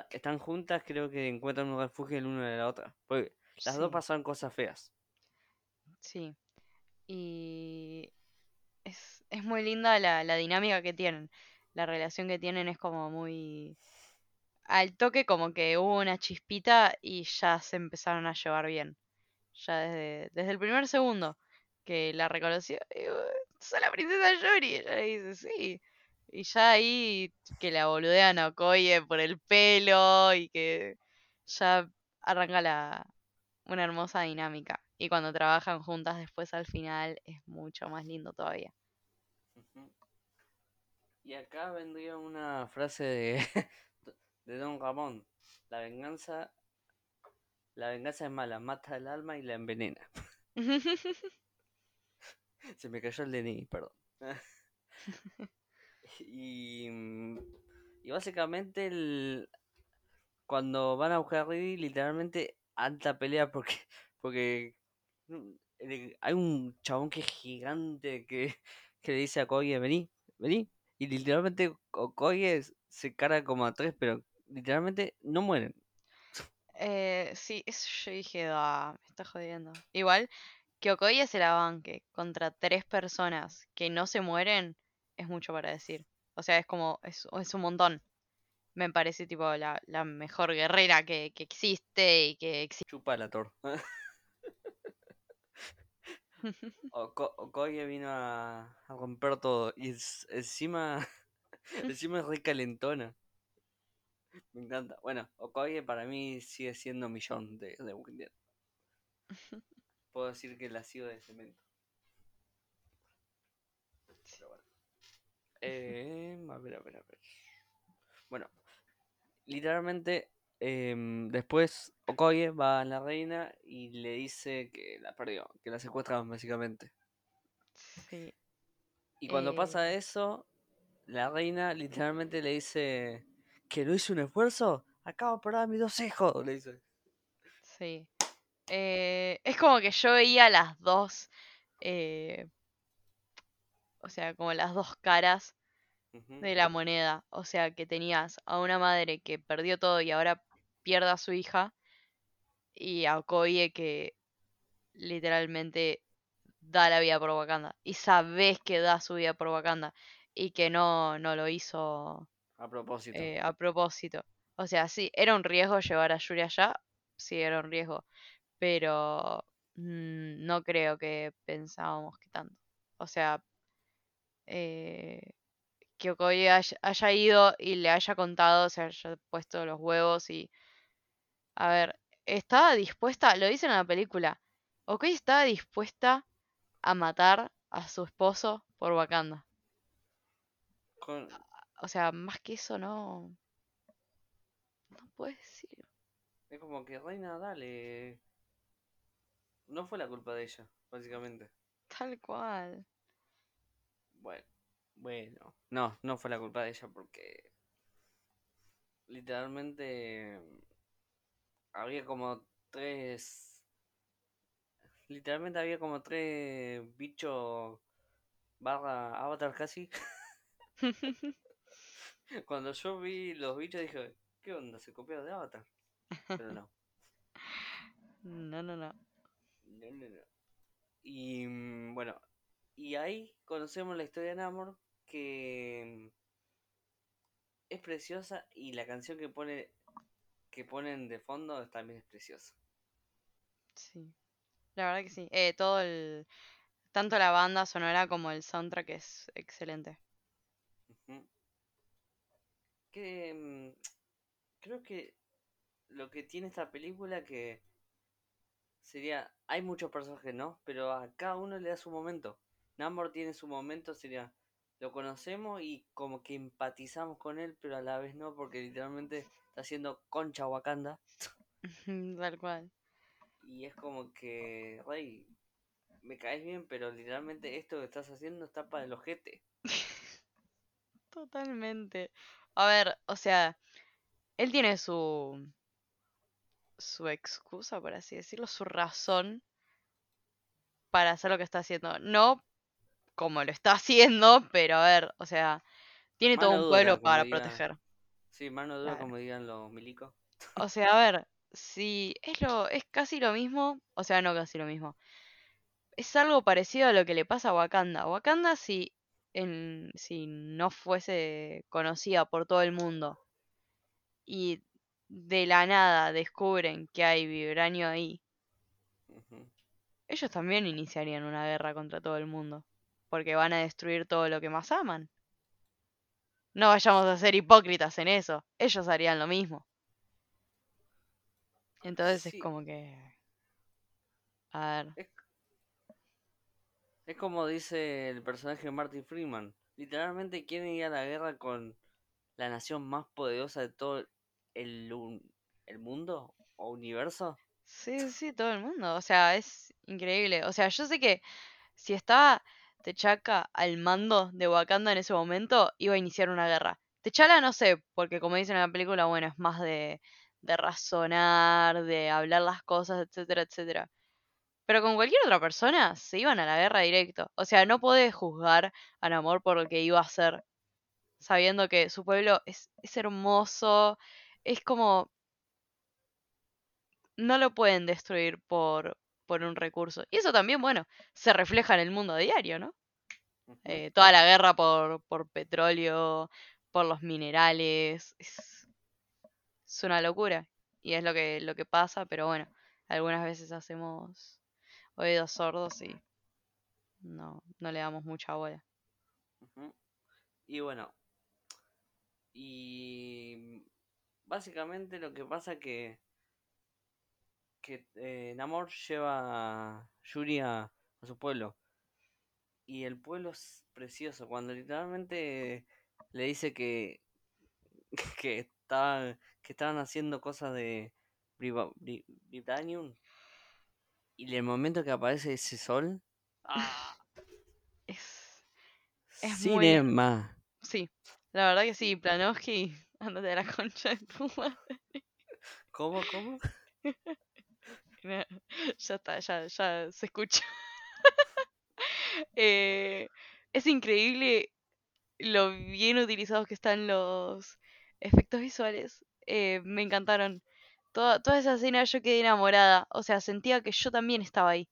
Speaker 1: están juntas, creo que encuentran un refugio el uno de la otra. Porque las dos pasan cosas feas.
Speaker 2: Sí. Y es, es muy linda la, la, dinámica que tienen. la relación que tienen es como muy... Al toque como que hubo una chispita y ya se empezaron a llevar bien. Ya desde, desde el primer segundo que la reconoció. Y, "Uh, sos la princesa Yuri. Y ella le dice, sí. Y ya ahí que la boludean a Okoye por el pelo y que ya arranca la, una hermosa dinámica. Y cuando trabajan juntas después al final es mucho más lindo todavía.
Speaker 1: Y acá vendría una frase de, de Don Ramón. La venganza, la venganza es mala, mata el alma y la envenena. Se me cayó el DNI, perdón. y, mm, y básicamente el, cuando van a buscar a Ridley, literalmente alta pelea porque, porque mm, hay un chabón que es gigante que, que le dice a Koye, vení, vení. Y literalmente Ko- Koye se carga como a tres, pero literalmente no mueren.
Speaker 2: Eh, sí, eso yo dije, "Ah, me está jodiendo. Igual, que Okoye se la banque contra tres personas que no se mueren es mucho para decir. O sea, es como, es, es un montón. Me parece tipo la, la mejor guerrera que, que existe y que existe.
Speaker 1: Chupa la. Oko- Okoye vino a, a romper todo. Y es- encima, encima es re calentona. Me encanta. Bueno, Okoye para mí sigue siendo millón de, de. Puedo decir que la sigo de cemento. Pero bueno. Eh, a ver, a ver, a ver. Bueno, literalmente em, después Okoye va a la reina y le dice que la perdió, que la secuestraron básicamente.
Speaker 2: Sí.
Speaker 1: Y cuando
Speaker 2: Eh,
Speaker 1: pasa eso, la reina literalmente le dice que no hice un esfuerzo, acabo de perder a mis dos hijos, le dice.
Speaker 2: Sí. Eh, es como que yo veía las dos, eh, o sea, como las dos caras de la moneda. O sea, que tenías a una madre que perdió todo y ahora pierde a su hija, y a Okoye que literalmente da la vida por Wakanda. Y sabes que da su vida por Wakanda y que no, no lo hizo
Speaker 1: A propósito.
Speaker 2: eh, a propósito. O sea, sí, era un riesgo llevar a Yuri allá, sí, era un riesgo, pero mm, no creo que pensábamos que tanto. O sea, eh, que Okoye haya, haya ido y le haya contado, se haya puesto los huevos y... A ver, estaba dispuesta, lo dicen en la película, Okoye estaba dispuesta a matar a su esposo por Wakanda.
Speaker 1: Con-
Speaker 2: O sea, más que eso no... No puedes decir.
Speaker 1: es como que reina, dale. No fue la culpa de ella, básicamente.
Speaker 2: Tal cual.
Speaker 1: Bueno, bueno. No, no fue la culpa de ella porque literalmente había como tres. Literalmente había como tres bichos barra avatar casi. Cuando yo vi los bichos dije, ¿qué onda? ¿Se copiaron de avatar? Pero no.
Speaker 2: No, no, no.
Speaker 1: No, no, no. Y mm, bueno, y ahí conocemos la historia de Namor que mm, es preciosa y la canción que pone que ponen de fondo también es preciosa.
Speaker 2: Sí. La verdad que sí. Eh, todo el... Tanto la banda sonora como el soundtrack es excelente.
Speaker 1: Que mm, creo que lo que tiene esta película que sería hay muchos personajes, ¿no? Pero a cada uno le da su momento. Namor tiene su momento, sería lo conocemos y como que empatizamos con él, pero a la vez no, porque literalmente está haciendo concha Wakanda.
Speaker 2: Tal cual.
Speaker 1: Y es como que, rey, me caes bien, pero literalmente esto que estás haciendo está para el ojete.
Speaker 2: Totalmente. A ver, o sea, él tiene su... su excusa, por así decirlo, su razón para hacer lo que está haciendo. No como lo está haciendo, pero a ver, o sea, tiene todo un
Speaker 1: dura,
Speaker 2: pueblo para proteger.
Speaker 1: Sí, mano dura, como digan los milicos.
Speaker 2: O sea, a ver, si es lo, es casi lo mismo, o sea, no casi lo mismo. Es algo parecido a lo que le pasa a Wakanda. Wakanda, si en, si no fuese conocida por todo el mundo y de la nada descubren que hay vibranio ahí, ellos también iniciarían una guerra contra todo el mundo, porque van a destruir todo lo que más aman. No vayamos a ser hipócritas en eso, ellos harían lo mismo. Entonces es como que... A ver,
Speaker 1: es, es como dice el personaje de Martin Freeman. Literalmente quieren ir a la guerra con la nación más poderosa de todo el, el mundo o universo.
Speaker 2: sí, sí, todo el mundo, o sea, es increíble. O sea, yo sé que si estaba T'Chaka al mando de Wakanda en ese momento, iba a iniciar una guerra. T'Challa no sé, porque como dicen en la película, bueno, es más de, de razonar, de hablar las cosas, etcétera, etcétera. Pero con cualquier otra persona se iban a la guerra directo. O sea, no podés juzgar a Namor por lo que iba a hacer, sabiendo que su pueblo es, es hermoso, es como... No lo pueden destruir por, por un recurso. Y eso también, bueno, se refleja en el mundo diario, ¿no? Eh, toda la guerra por, por petróleo, por los minerales, es, es una locura. Y es lo que, lo que pasa, pero bueno, algunas veces hacemos oídos sordos y no, no le damos mucha bola.
Speaker 1: Y bueno, y básicamente lo que pasa que que eh, Namor lleva a Yuri a, a su pueblo y el pueblo es precioso cuando literalmente le dice que que estaban que estaban haciendo cosas de Briba- Bri- Vibranium y en el momento que aparece ese sol ¡ah!
Speaker 2: Es, es muy...
Speaker 1: cinema
Speaker 2: Sí, la verdad que sí, Planowski, ándate a la concha de tu madre.
Speaker 1: ¿Cómo, cómo?
Speaker 2: Ya está, ya, ya se escucha. Eh, es increíble lo bien utilizados que están los efectos visuales. Eh, me encantaron. Toda, toda esa escena yo quedé enamorada. O sea, sentía que yo también estaba ahí.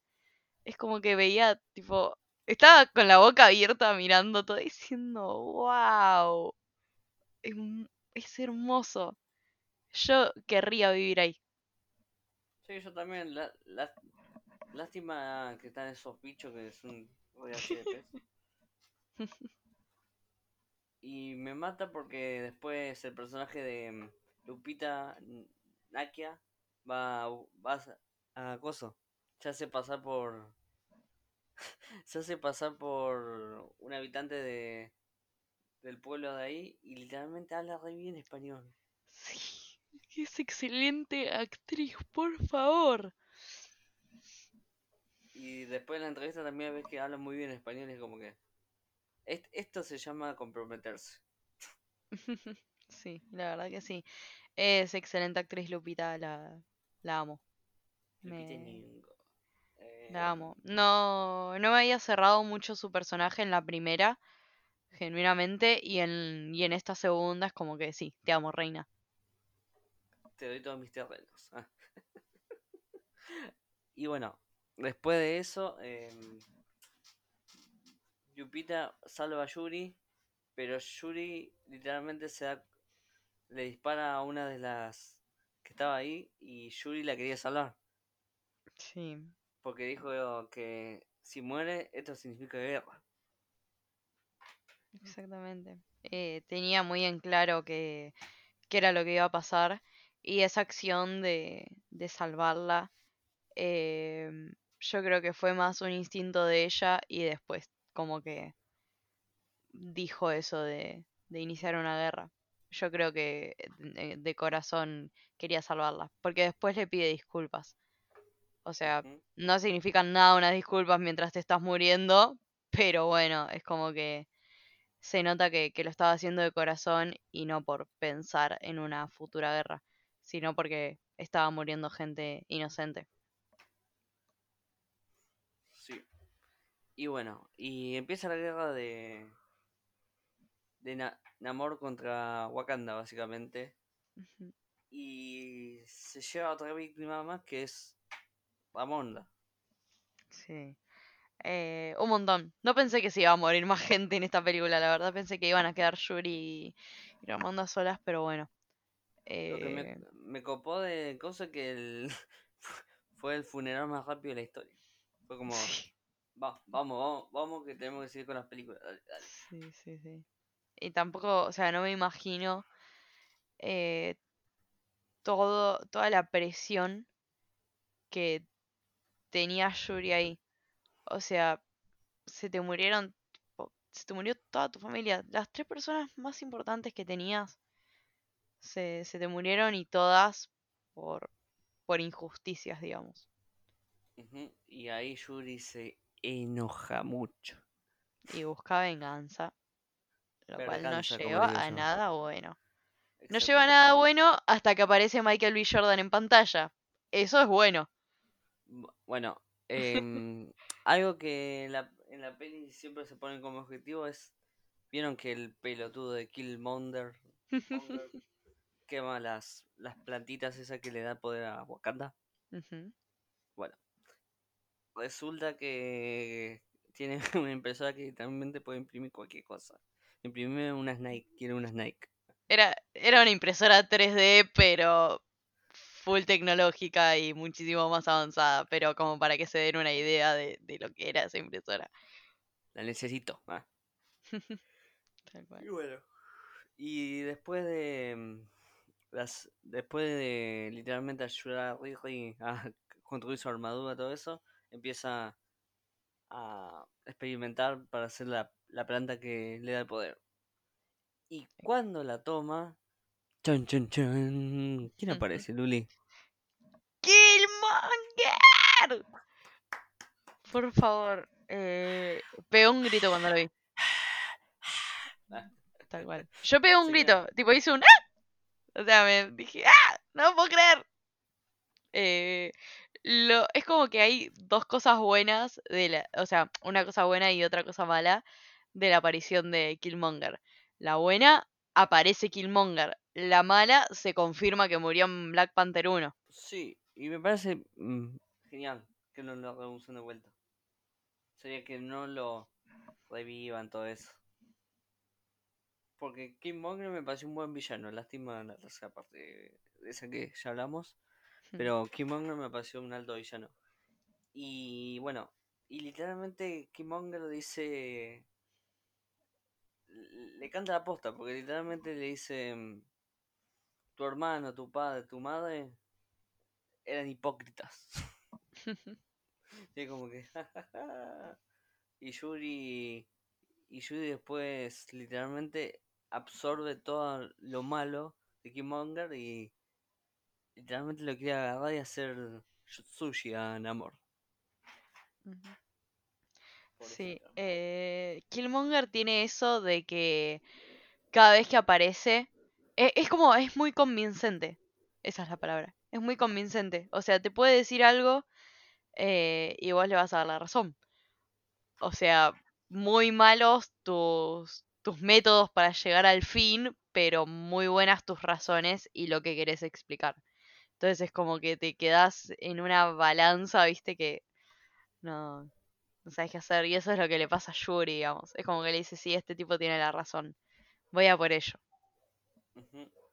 Speaker 2: Es como que veía, tipo, estaba con la boca abierta mirando todo diciendo, wow, es hermoso. Yo querría vivir ahí.
Speaker 1: Sí, yo también. La, la- lástima que están esos bichos que es un. Y me mata porque después el personaje de mm, Lupita N- Nakia va, va a, a Coso. Se hace pasar por. Se hace pasar por un habitante de, del pueblo de ahí y literalmente habla re bien español.
Speaker 2: Sí, es excelente actriz, por favor.
Speaker 1: Y después en la entrevista también ves que habla muy bien español y es como que. est- esto se llama comprometerse.
Speaker 2: Sí, la verdad que sí. Es excelente actriz Lupita, la, la amo.
Speaker 1: Lupita
Speaker 2: Me-
Speaker 1: Nyong'o. Eh,
Speaker 2: La amo. No, no me había cerrado mucho su personaje en la primera, genuinamente, y en, y en esta segunda es como que sí, te amo, reina.
Speaker 1: Te doy todos mis terrenos. Ah. y bueno, después de eso, em, Yupita salva a Yuri, pero Yuri literalmente se da, le dispara a una de las que estaba ahí y Yuri la quería salvar,
Speaker 2: Sí,
Speaker 1: porque dijo que si muere esto significa guerra.
Speaker 2: exactamente. Eh, tenía muy en claro que, que era lo que iba a pasar, y esa acción de, de salvarla, em, yo creo que fue más un instinto de ella y después como que dijo eso de, de iniciar una guerra. Yo creo que de, de corazón quería salvarla, porque después le pide disculpas. O sea, no significan nada unas disculpas mientras te estás muriendo, pero bueno, es como que se nota que, que lo estaba haciendo de corazón y no por pensar en una futura guerra, sino porque estaba muriendo gente inocente.
Speaker 1: Sí. Y bueno, y empieza la guerra de de Na- Namor contra Wakanda básicamente. Y se lleva otra víctima más que es Ramonda.
Speaker 2: Sí. Eh, un montón. No pensé que se iba a morir más gente en esta película, la verdad. Pensé que iban a quedar Yuri y, y Ramonda solas, pero bueno.
Speaker 1: Lo que me,
Speaker 2: Eh,
Speaker 1: me copó de cosa que el, fue el funeral más rápido de la historia. Fue como,
Speaker 2: sí,
Speaker 1: va, vamos, vamos, vamos que tenemos que seguir con las películas. Dale, dale.
Speaker 2: sí, sí, sí. Y tampoco, o sea, no me imagino eh, todo, toda la presión que tenía Yuri ahí. O sea, se te murieron, se te murió toda tu familia. Las tres personas más importantes que tenías se, se te murieron y todas por, por injusticias, digamos.
Speaker 1: Y ahí Yuri se enoja mucho.
Speaker 2: Y busca venganza, lo cual no lleva a nada bueno. No lleva a nada bueno hasta que aparece Michael B. Jordan en pantalla. Eso es bueno.
Speaker 1: Bu- Bueno, em, algo que en la, en la peli siempre se pone como objetivo es. ¿Vieron que el pelotudo de Killmonger Monger quema las, las plantitas esas que le da poder a Wakanda? Bueno, resulta que tiene una impresora que literalmente puede imprimir cualquier cosa. Imprime una Snake, quiere una Snake.
Speaker 2: Era, era una impresora 3D, pero full tecnológica y muchísimo más avanzada, pero como para que se den una idea de, de lo que era esa impresora.
Speaker 1: La necesito. ah.
Speaker 2: Tal cual.
Speaker 1: Y bueno. Y después de. Las, después de literalmente ayudar a Ridley a construir su armadura, todo eso, empieza a experimentar para hacer la, la planta que le da el poder. Y cuando la toma. Chon, chon, chon. ¿Quién aparece, Luli?
Speaker 2: ¡Killmonger! Por favor, eh, pegué un grito cuando lo vi.
Speaker 1: Ah,
Speaker 2: Tal cual. Yo pegué un grito, tipo hice un ¡Ah! O sea, me dije ¡Ah! No puedo creer. Eh, lo, es como que hay dos cosas buenas de la, o sea, una cosa buena y otra cosa mala de la aparición de Killmonger. La buena aparece Killmonger. La mala se confirma que murió en Black Panther 1.
Speaker 1: Sí, y me parece mm, genial que no lo reducen de vuelta. Sería que no lo revivan todo eso. Porque Killmonger me pareció un buen villano. Lástima la tercera parte de esa que ya hablamos. Pero Killmonger me pareció un alto villano. Y bueno, y literalmente Killmonger dice. Le canta la posta, porque literalmente le dice. Tu hermano, tu padre, tu madre eran hipócritas. Y es como que. y Yuri. Y Yuri después literalmente absorbe todo lo malo de Killmonger y literalmente lo quiere agarrar y hacer sushi a Namor.
Speaker 2: Sí, eh, Killmonger tiene eso de que cada vez que aparece e- es, como, es muy convincente. Esa es la palabra. Es muy convincente. O sea, te puede decir algo eh, y vos le vas a dar la razón. O sea, muy malos tus, tus métodos para llegar al fin, pero muy buenas tus razones y lo que querés explicar. Entonces es como que te quedás en una balanza, viste, que no, no sabes qué hacer. Y eso es lo que le pasa a Yuri, digamos. Es como que le dice, sí, este tipo tiene la razón. Voy a por ello.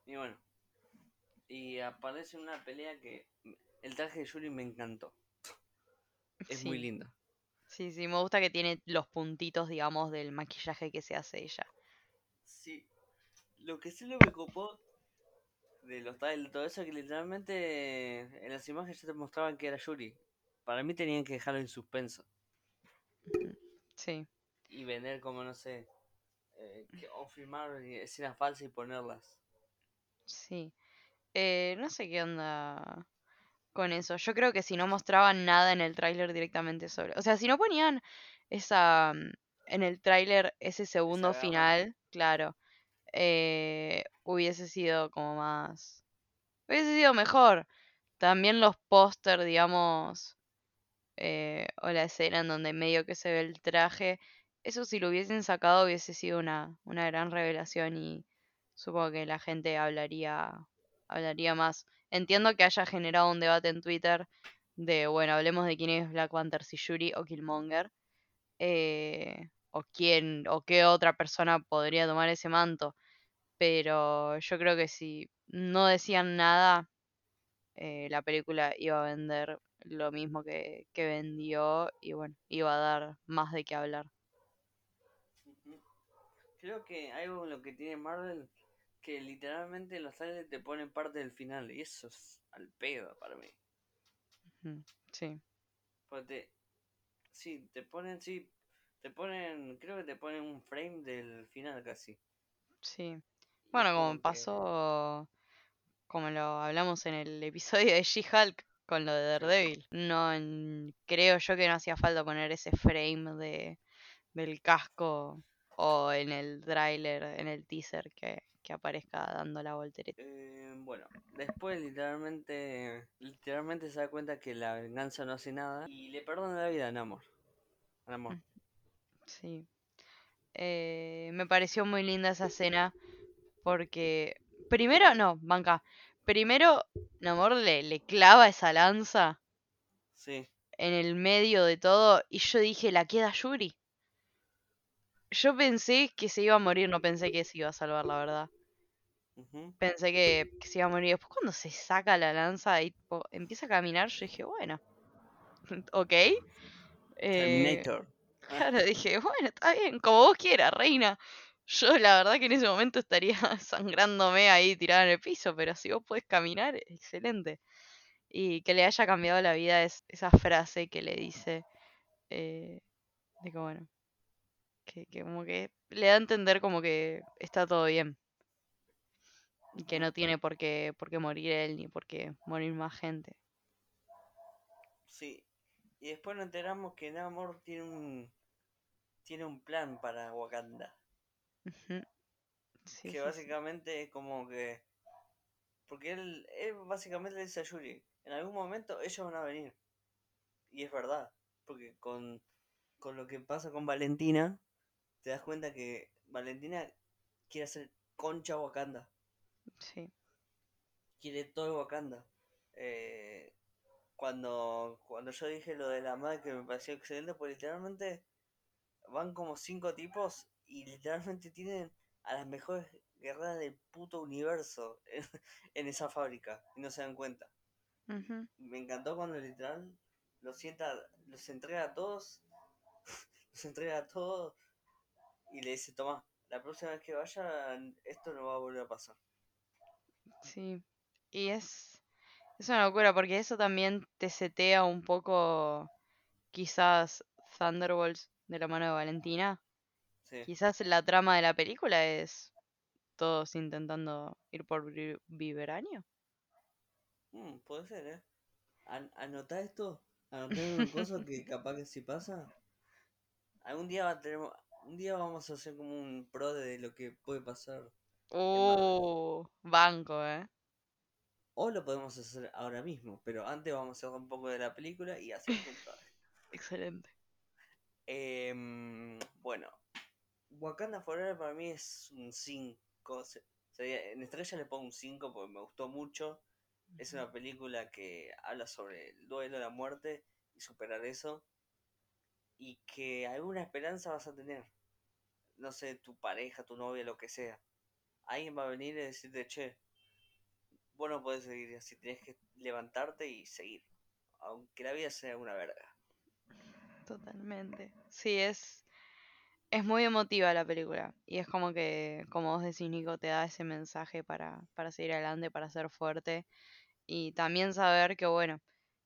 Speaker 1: Y bueno. Y aparece una pelea que. El traje de Yuri me encantó. Es muy lindo.
Speaker 2: Sí, sí, me gusta que tiene los puntitos, digamos, del maquillaje que se hace ella.
Speaker 1: Sí. Lo que sí lo me copó de los trailers, todo eso, que literalmente en las imágenes ya te mostraban que era Yuri. Para mí tenían que dejarlo en suspenso.
Speaker 2: Sí.
Speaker 1: Y vender como, no sé. eh, que- o filmar escenas falsas y ponerlas.
Speaker 2: Sí. Eh, no sé qué onda con eso. Yo creo que si no mostraban nada en el tráiler directamente sobre... O sea, si no ponían esa... mm, En el tráiler ese segundo final, claro, eh, hubiese sido como más... Hubiese sido mejor. También los póster, digamos, eh, o la escena en donde medio que se ve el traje, eso si lo hubiesen sacado hubiese sido una, una gran revelación y supongo que la gente hablaría, hablaría más. Entiendo que haya generado un debate en Twitter de, bueno, hablemos de quién es Black Panther, si Yuri o Killmonger, eh, o quién o qué otra persona podría tomar ese manto. Pero yo creo que si no decían nada, eh, la película iba a vender lo mismo que, que vendió y bueno, iba a dar más de qué hablar.
Speaker 1: Creo que algo en lo que tiene Marvel que literalmente los trailers te ponen parte del final y eso es al pedo para mí.
Speaker 2: Sí,
Speaker 1: Porque te, sí, te ponen, sí, te ponen, creo que te ponen un frame del final casi.
Speaker 2: sí. Bueno, como pasó, como lo hablamos en el episodio de She-Hulk con lo de Daredevil. No, en- creo yo que no hacía falta poner ese frame de, del casco o en el tráiler, en el teaser que, que aparezca dando la voltereta.
Speaker 1: eh, bueno, después literalmente, literalmente se da cuenta que la venganza no hace nada y le perdona la vida a Namor. A Namor.
Speaker 2: Sí. Eh, me pareció muy linda esa escena porque primero, no, banca. Primero, Namor le, le clava esa lanza
Speaker 1: Sí,
Speaker 2: en el medio de todo y yo dije, la queda Yuri. Yo pensé que se iba a morir, no pensé que se iba a salvar, la verdad. Pensé que, que se iba a morir. Después cuando se saca la lanza y tipo, empieza a caminar, yo dije, bueno, ok. Eh, claro, dije, bueno, está bien, como vos quieras, reina. Yo la verdad que en ese momento estaría sangrándome ahí tirada en el piso, pero si vos podés caminar, excelente. Y que le haya cambiado la vida es esa frase que le dice, eh, de que bueno, que, que como que le da a entender como que está todo bien. Que no tiene por qué, por qué morir él ni por qué morir más gente.
Speaker 1: Sí. Y después nos enteramos que Namor tiene un tiene un plan para Wakanda.
Speaker 2: Sí,
Speaker 1: Que
Speaker 2: sí, sí.
Speaker 1: básicamente es como que. Porque él, él básicamente le dice a Yuri, en algún momento ellos van a venir. Y es verdad. Porque con, con lo que pasa con Valentina, te das cuenta que Valentina quiere hacer concha Wakanda.
Speaker 2: Sí.
Speaker 1: Quiere todo Wakanda. Eh, cuando, cuando yo dije lo de la madre que me pareció excelente, pues literalmente van como cinco tipos y literalmente tienen a las mejores guerreras del puto universo en, en esa fábrica y no se dan cuenta. Me encantó cuando literal los sienta, los entrega a todos, los entrega a todos y le dice, toma, la próxima vez que vayan esto no va a volver a pasar.
Speaker 2: Sí. Y es, es una locura porque eso también te setea un poco quizás Thunderbolts de la mano de Valentina.
Speaker 1: Sí,
Speaker 2: Quizás la trama de la película es todos intentando ir por vi- Vibranium.
Speaker 1: Mm, puede ser, ¿eh? An- anotá esto, anotá una cosa que capaz que si pasa, algún día va a tener, un día vamos a hacer como un pro de lo que puede pasar.
Speaker 2: Uh, banco, eh.
Speaker 1: O lo podemos hacer ahora mismo, pero antes vamos a hablar un poco de la película y pro.
Speaker 2: Excelente.
Speaker 1: Em, bueno, Wakanda Forever para mí es un 5. En estrella le pongo un 5 porque me gustó mucho. Es una película que habla sobre el duelo, la muerte y superar eso. Y que alguna esperanza vas a tener. No sé, tu pareja, tu novia, lo que sea. Alguien va a venir y decirte, che, vos no podés seguir así, tenés que levantarte y seguir. Aunque la vida sea una verga.
Speaker 2: Totalmente. Sí, es, es muy emotiva la película. Y es como que, como vos decís, Nico, te da ese mensaje para, para seguir adelante, para ser fuerte. Y también saber que, bueno,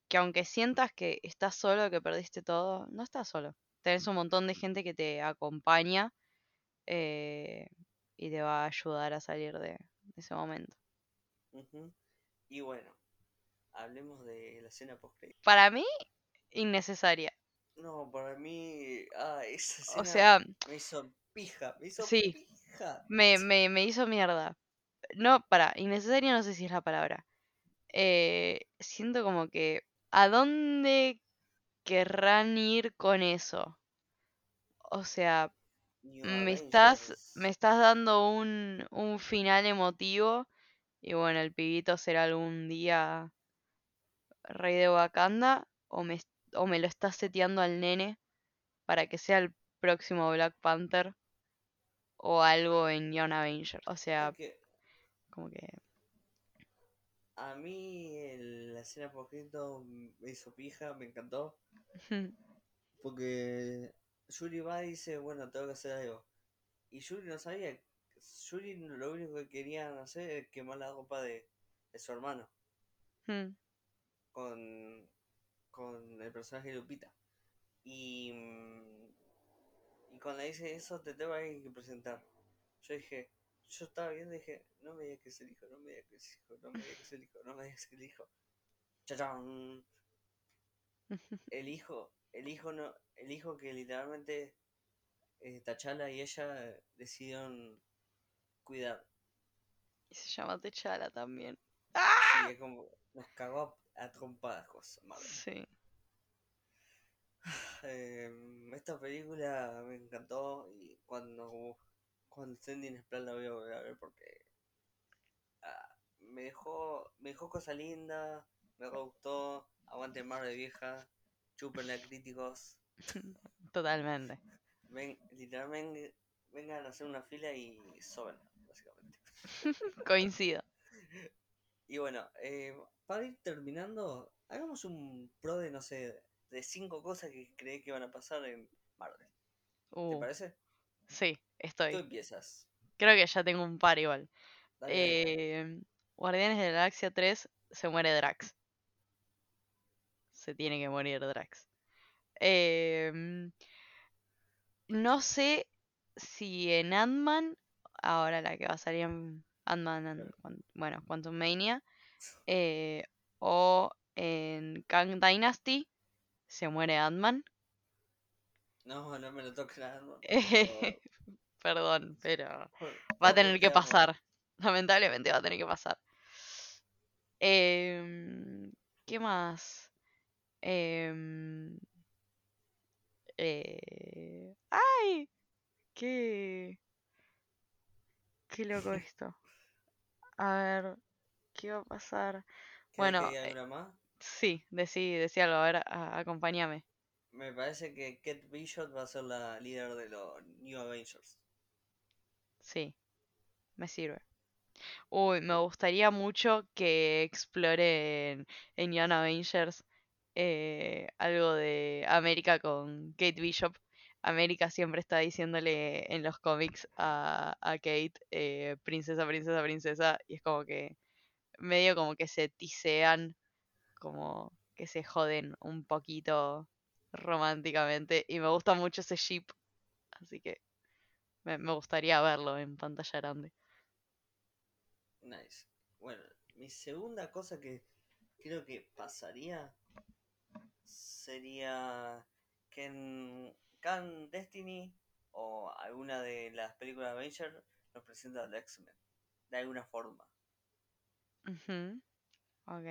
Speaker 2: que aunque sientas que estás solo, que perdiste todo, no estás solo. Tenés un montón de gente que te acompaña eh, y te va a ayudar a salir de, ese momento.
Speaker 1: Y bueno, hablemos de la escena post
Speaker 2: Para mí, innecesaria.
Speaker 1: No, para mí, ah, esa
Speaker 2: O
Speaker 1: escena
Speaker 2: sea,
Speaker 1: me hizo pija, me hizo
Speaker 2: sí,
Speaker 1: pija.
Speaker 2: me, me, me hizo mierda. No, para, innecesaria no sé si es la palabra. Eh, siento como que, ¿a dónde querrán ir con eso? O sea, me estás, me estás dando un, un final emotivo y bueno, el pibito será algún día rey de Wakanda o me, o me lo estás seteando al nene para que sea el próximo Black Panther o algo en Young Avenger. O sea, como que...
Speaker 1: a mí el- la escena por me hizo pija, me encantó. Porque Yuri va y dice, bueno, tengo que hacer algo. Y Yuri no sabía. Yuri lo único que quería hacer es quemar la ropa de, de su hermano.
Speaker 2: Hmm.
Speaker 1: Con, con el personaje de Lupita. Y, y cuando dice eso, te tengo que presentar. Yo dije, yo estaba viendo y dije, no me digas que es el hijo, no me digas que es el hijo, no me digas que es el hijo, no me digas que es el hijo. ¡Chachán! El hijo, el hijo no, el hijo que literalmente eh, Tachala y ella decidieron cuidar.
Speaker 2: Y se llama Techala también.
Speaker 1: Sí, es como nos cagó a, a trompadas cosas, Marvel.
Speaker 2: Sí.
Speaker 1: Eh, esta película me encantó y cuando cuando esté en Plus la voy a volver a ver porque ah, me dejó me dejó cosas lindas, me gustó, aguante Marvel vieja, chúpenla críticos,
Speaker 2: Totalmente.
Speaker 1: ven, literalmente vengan a hacer una fila y soben, básicamente.
Speaker 2: Coincido.
Speaker 1: Y bueno, eh, para ir terminando, hagamos un pro de, no sé, de cinco cosas que creí que iban a pasar en Marvel. ¿Te
Speaker 2: Uh,
Speaker 1: parece?
Speaker 2: sí,
Speaker 1: Tú
Speaker 2: estoy.
Speaker 1: empiezas.
Speaker 2: Creo que ya tengo un par igual.
Speaker 1: Dale, dale.
Speaker 2: Eh, Guardianes de la Galaxia 3 se muere Drax. Se tiene que morir Drax. Em, no sé si en Ant-Man, ahora la que va a salir en Ant-Man, and- bueno, Quantum Mania, eh, o en Kang Dynasty, se muere Ant-Man.
Speaker 1: No, no me lo toques
Speaker 2: Eh, Perdón, pero va a tener que pasar. Lamentablemente va a tener que pasar. Em, ¿qué más? Em, eh, ¡Ay! ¿Qué? Qué loco esto. A ver, ¿qué va a pasar?
Speaker 1: ¿Querés
Speaker 2: Bueno,
Speaker 1: que
Speaker 2: eh,
Speaker 1: más?
Speaker 2: sí, decí, decí algo, a ver, a- acompáñame.
Speaker 1: Me parece que Kate Bishop va a ser la líder de los New Avengers.
Speaker 2: Sí, me sirve. Uy, me gustaría mucho que exploren en Young Avengers eh, algo de América con Kate Bishop. América siempre está diciéndole en los cómics a, a Kate, eh, princesa, princesa, princesa, y es como que medio como que se tisean, como que se joden un poquito románticamente, y me gusta mucho ese ship, así que me, me gustaría verlo en pantalla grande.
Speaker 1: Nice. Bueno, mi segunda cosa que creo que pasaría sería que en Can Destiny o alguna de las películas de Avengers nos presenta al X-Men. De alguna forma.
Speaker 2: Ujú, Ok.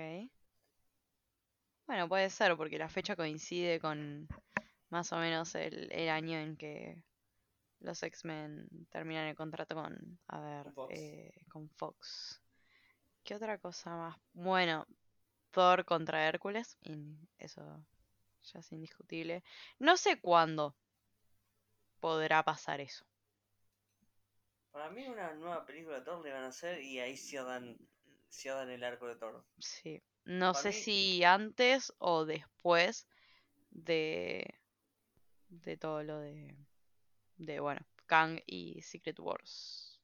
Speaker 2: Bueno, puede ser, porque la fecha coincide con más o menos el, el año en que los X-Men terminan el contrato con, a ver,
Speaker 1: Con Fox.
Speaker 2: eh, con Fox. ¿Qué otra cosa más? Bueno, Thor contra Hércules, in- eso ya es indiscutible. No sé cuándo podrá pasar eso.
Speaker 1: Para mí una nueva película de Thor le van a hacer y ahí cierran, cierran el arco de Thor.
Speaker 2: Sí. No
Speaker 1: Para
Speaker 2: sé
Speaker 1: mí-
Speaker 2: si antes o después de, de todo lo de, de, bueno, Kang y Secret Wars.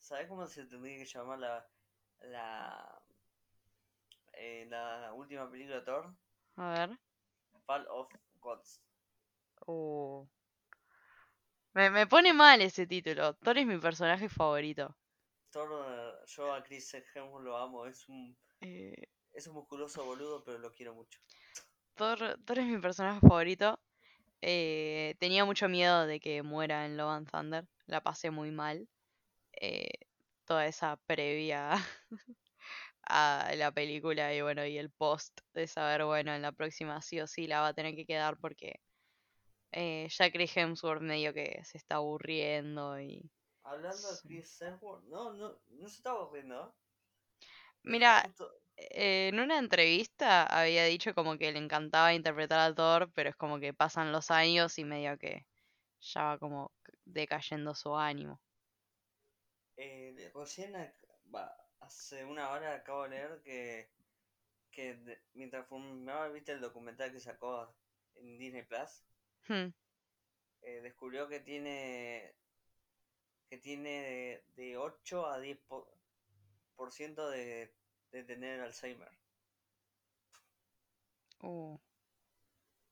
Speaker 1: ¿Sabes cómo se tendría que llamar la la eh, la última película de Thor?
Speaker 2: A ver.
Speaker 1: Fall of Gods.
Speaker 2: Uh. Me, me pone mal ese título. Thor es mi personaje favorito.
Speaker 1: Thor, eh, yo a Chris Hemsworth lo amo, es un
Speaker 2: Eh,
Speaker 1: es un musculoso boludo, pero lo quiero mucho.
Speaker 2: Thor, Thor es mi personaje favorito. Eh, tenía mucho miedo de que muera en Love and Thunder. La pasé muy mal. Eh, toda esa previa a la película y bueno, y el post de saber, bueno, en la próxima sí o sí la va a tener que quedar porque eh, ya Chris Hemsworth medio que se está aburriendo y...
Speaker 1: Hablando de. Chris Hemsworth, no, no, no se estaba aburriendo,
Speaker 2: Mira, eh, en una entrevista había dicho como que le encantaba interpretar a Thor, pero es como que pasan los años y medio que ya va como decayendo su ánimo.
Speaker 1: Eh, recién, va, hace una hora acabo de leer que, que de- mientras fumaba, viste el documental que sacó en Disney Plus,
Speaker 2: Hmm,
Speaker 1: eh, descubrió que tiene que tiene de, de 8 a 10 po- por ciento de, de tener Alzheimer.
Speaker 2: uh,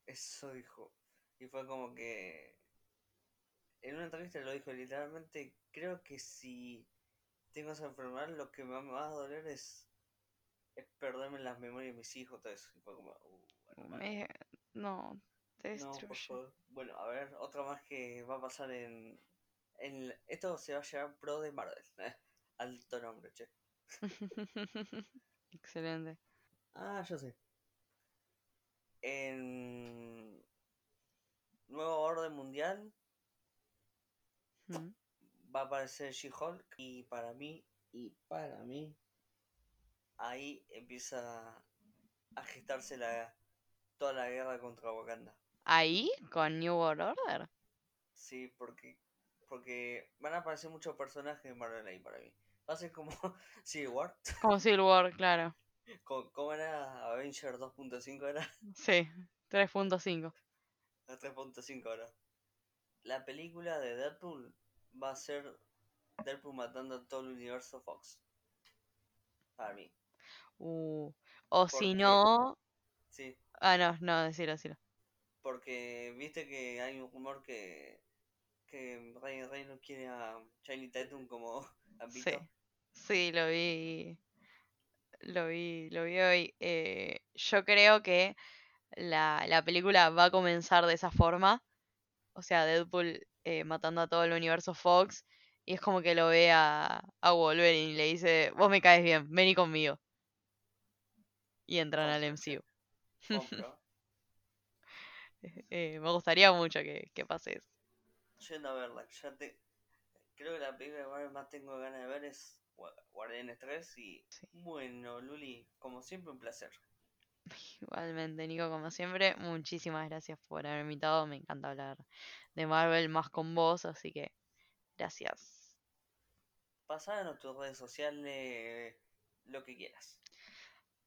Speaker 1: Eso dijo. Y fue como que en una entrevista lo dijo literalmente, creo que si tengo esa enfermedad lo que más me va a doler es, es perderme las memorias de mis hijos, todo eso. Y fue como, uh, bueno,
Speaker 2: me- no, te
Speaker 1: No, por
Speaker 2: destruye.
Speaker 1: favor. Bueno, a ver, otra más que va a pasar en, en... Esto se va a llevar pro de Marvel. Alto nombre, che.
Speaker 2: Excelente.
Speaker 1: Ah, yo sé. En Nuevo Orden Mundial
Speaker 2: Mm.
Speaker 1: Va a aparecer She-Hulk y para mí, y para mí, ahí empieza a gestarse la, toda la guerra contra Wakanda.
Speaker 2: Ahí, con New World Order.
Speaker 1: Sí, porque, porque van a aparecer muchos personajes de Marvel ahí para mí. Va a ser como Civil War.
Speaker 2: Como Civil War, claro.
Speaker 1: ¿Cómo, era Avenger 2.5? Era
Speaker 2: Sí, 3.5.
Speaker 1: a 3.5 ahora. La película de Deadpool va a ser Deadpool matando a todo el universo Fox. Para mí.
Speaker 2: Uh, o si no.
Speaker 1: Sí,
Speaker 2: Ah, no, no, decilo, decilo.
Speaker 1: porque viste que hay un rumor que, que Ryan Reynolds quiere a Channing Tatum como Gambito.
Speaker 2: Sí, sí, lo vi. Lo vi, lo vi hoy. Eh, yo creo que la, la película va a comenzar de esa forma. O sea, Deadpool eh, matando a todo el universo Fox. Y es como que lo ve a, a Wolverine y le dice, vos me caes bien, vení conmigo. Y entran al. MCU. Eh, me gustaría mucho que, que pase eso.
Speaker 1: Yendo a verla, ya te... Creo que la película que más- tengo ganas de ver es Gua- Guardianes 3 y
Speaker 2: Sí.
Speaker 1: bueno, Luli, como siempre un placer.
Speaker 2: Igualmente, Nico, como siempre, muchísimas gracias por haberme invitado. Me encanta hablar de Marvel más con vos, así que gracias.
Speaker 1: Pasar a tus redes sociales lo que quieras.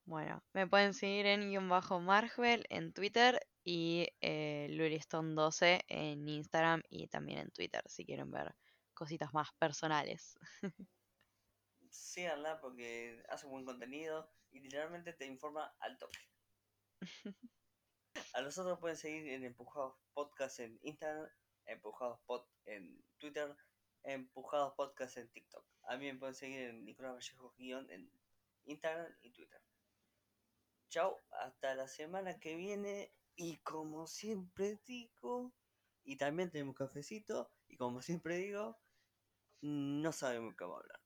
Speaker 2: Bueno, me pueden seguir en guion bajo Marvel en Twitter y eh, Luliston12 en Instagram y también en Twitter si quieren ver cositas más personales.
Speaker 1: Síganla porque hace buen contenido y literalmente te informa al toque. A nosotros pueden seguir en Empujados Podcast en Instagram, Empujados Pod en Twitter, Empujados Podcast en TikTok. A mí me pueden seguir en Nicolás Vallejo guion en Instagram y Twitter. Chao, hasta la semana que viene y como siempre digo, y también tenemos cafecito y como siempre digo, no sabemos a hablar.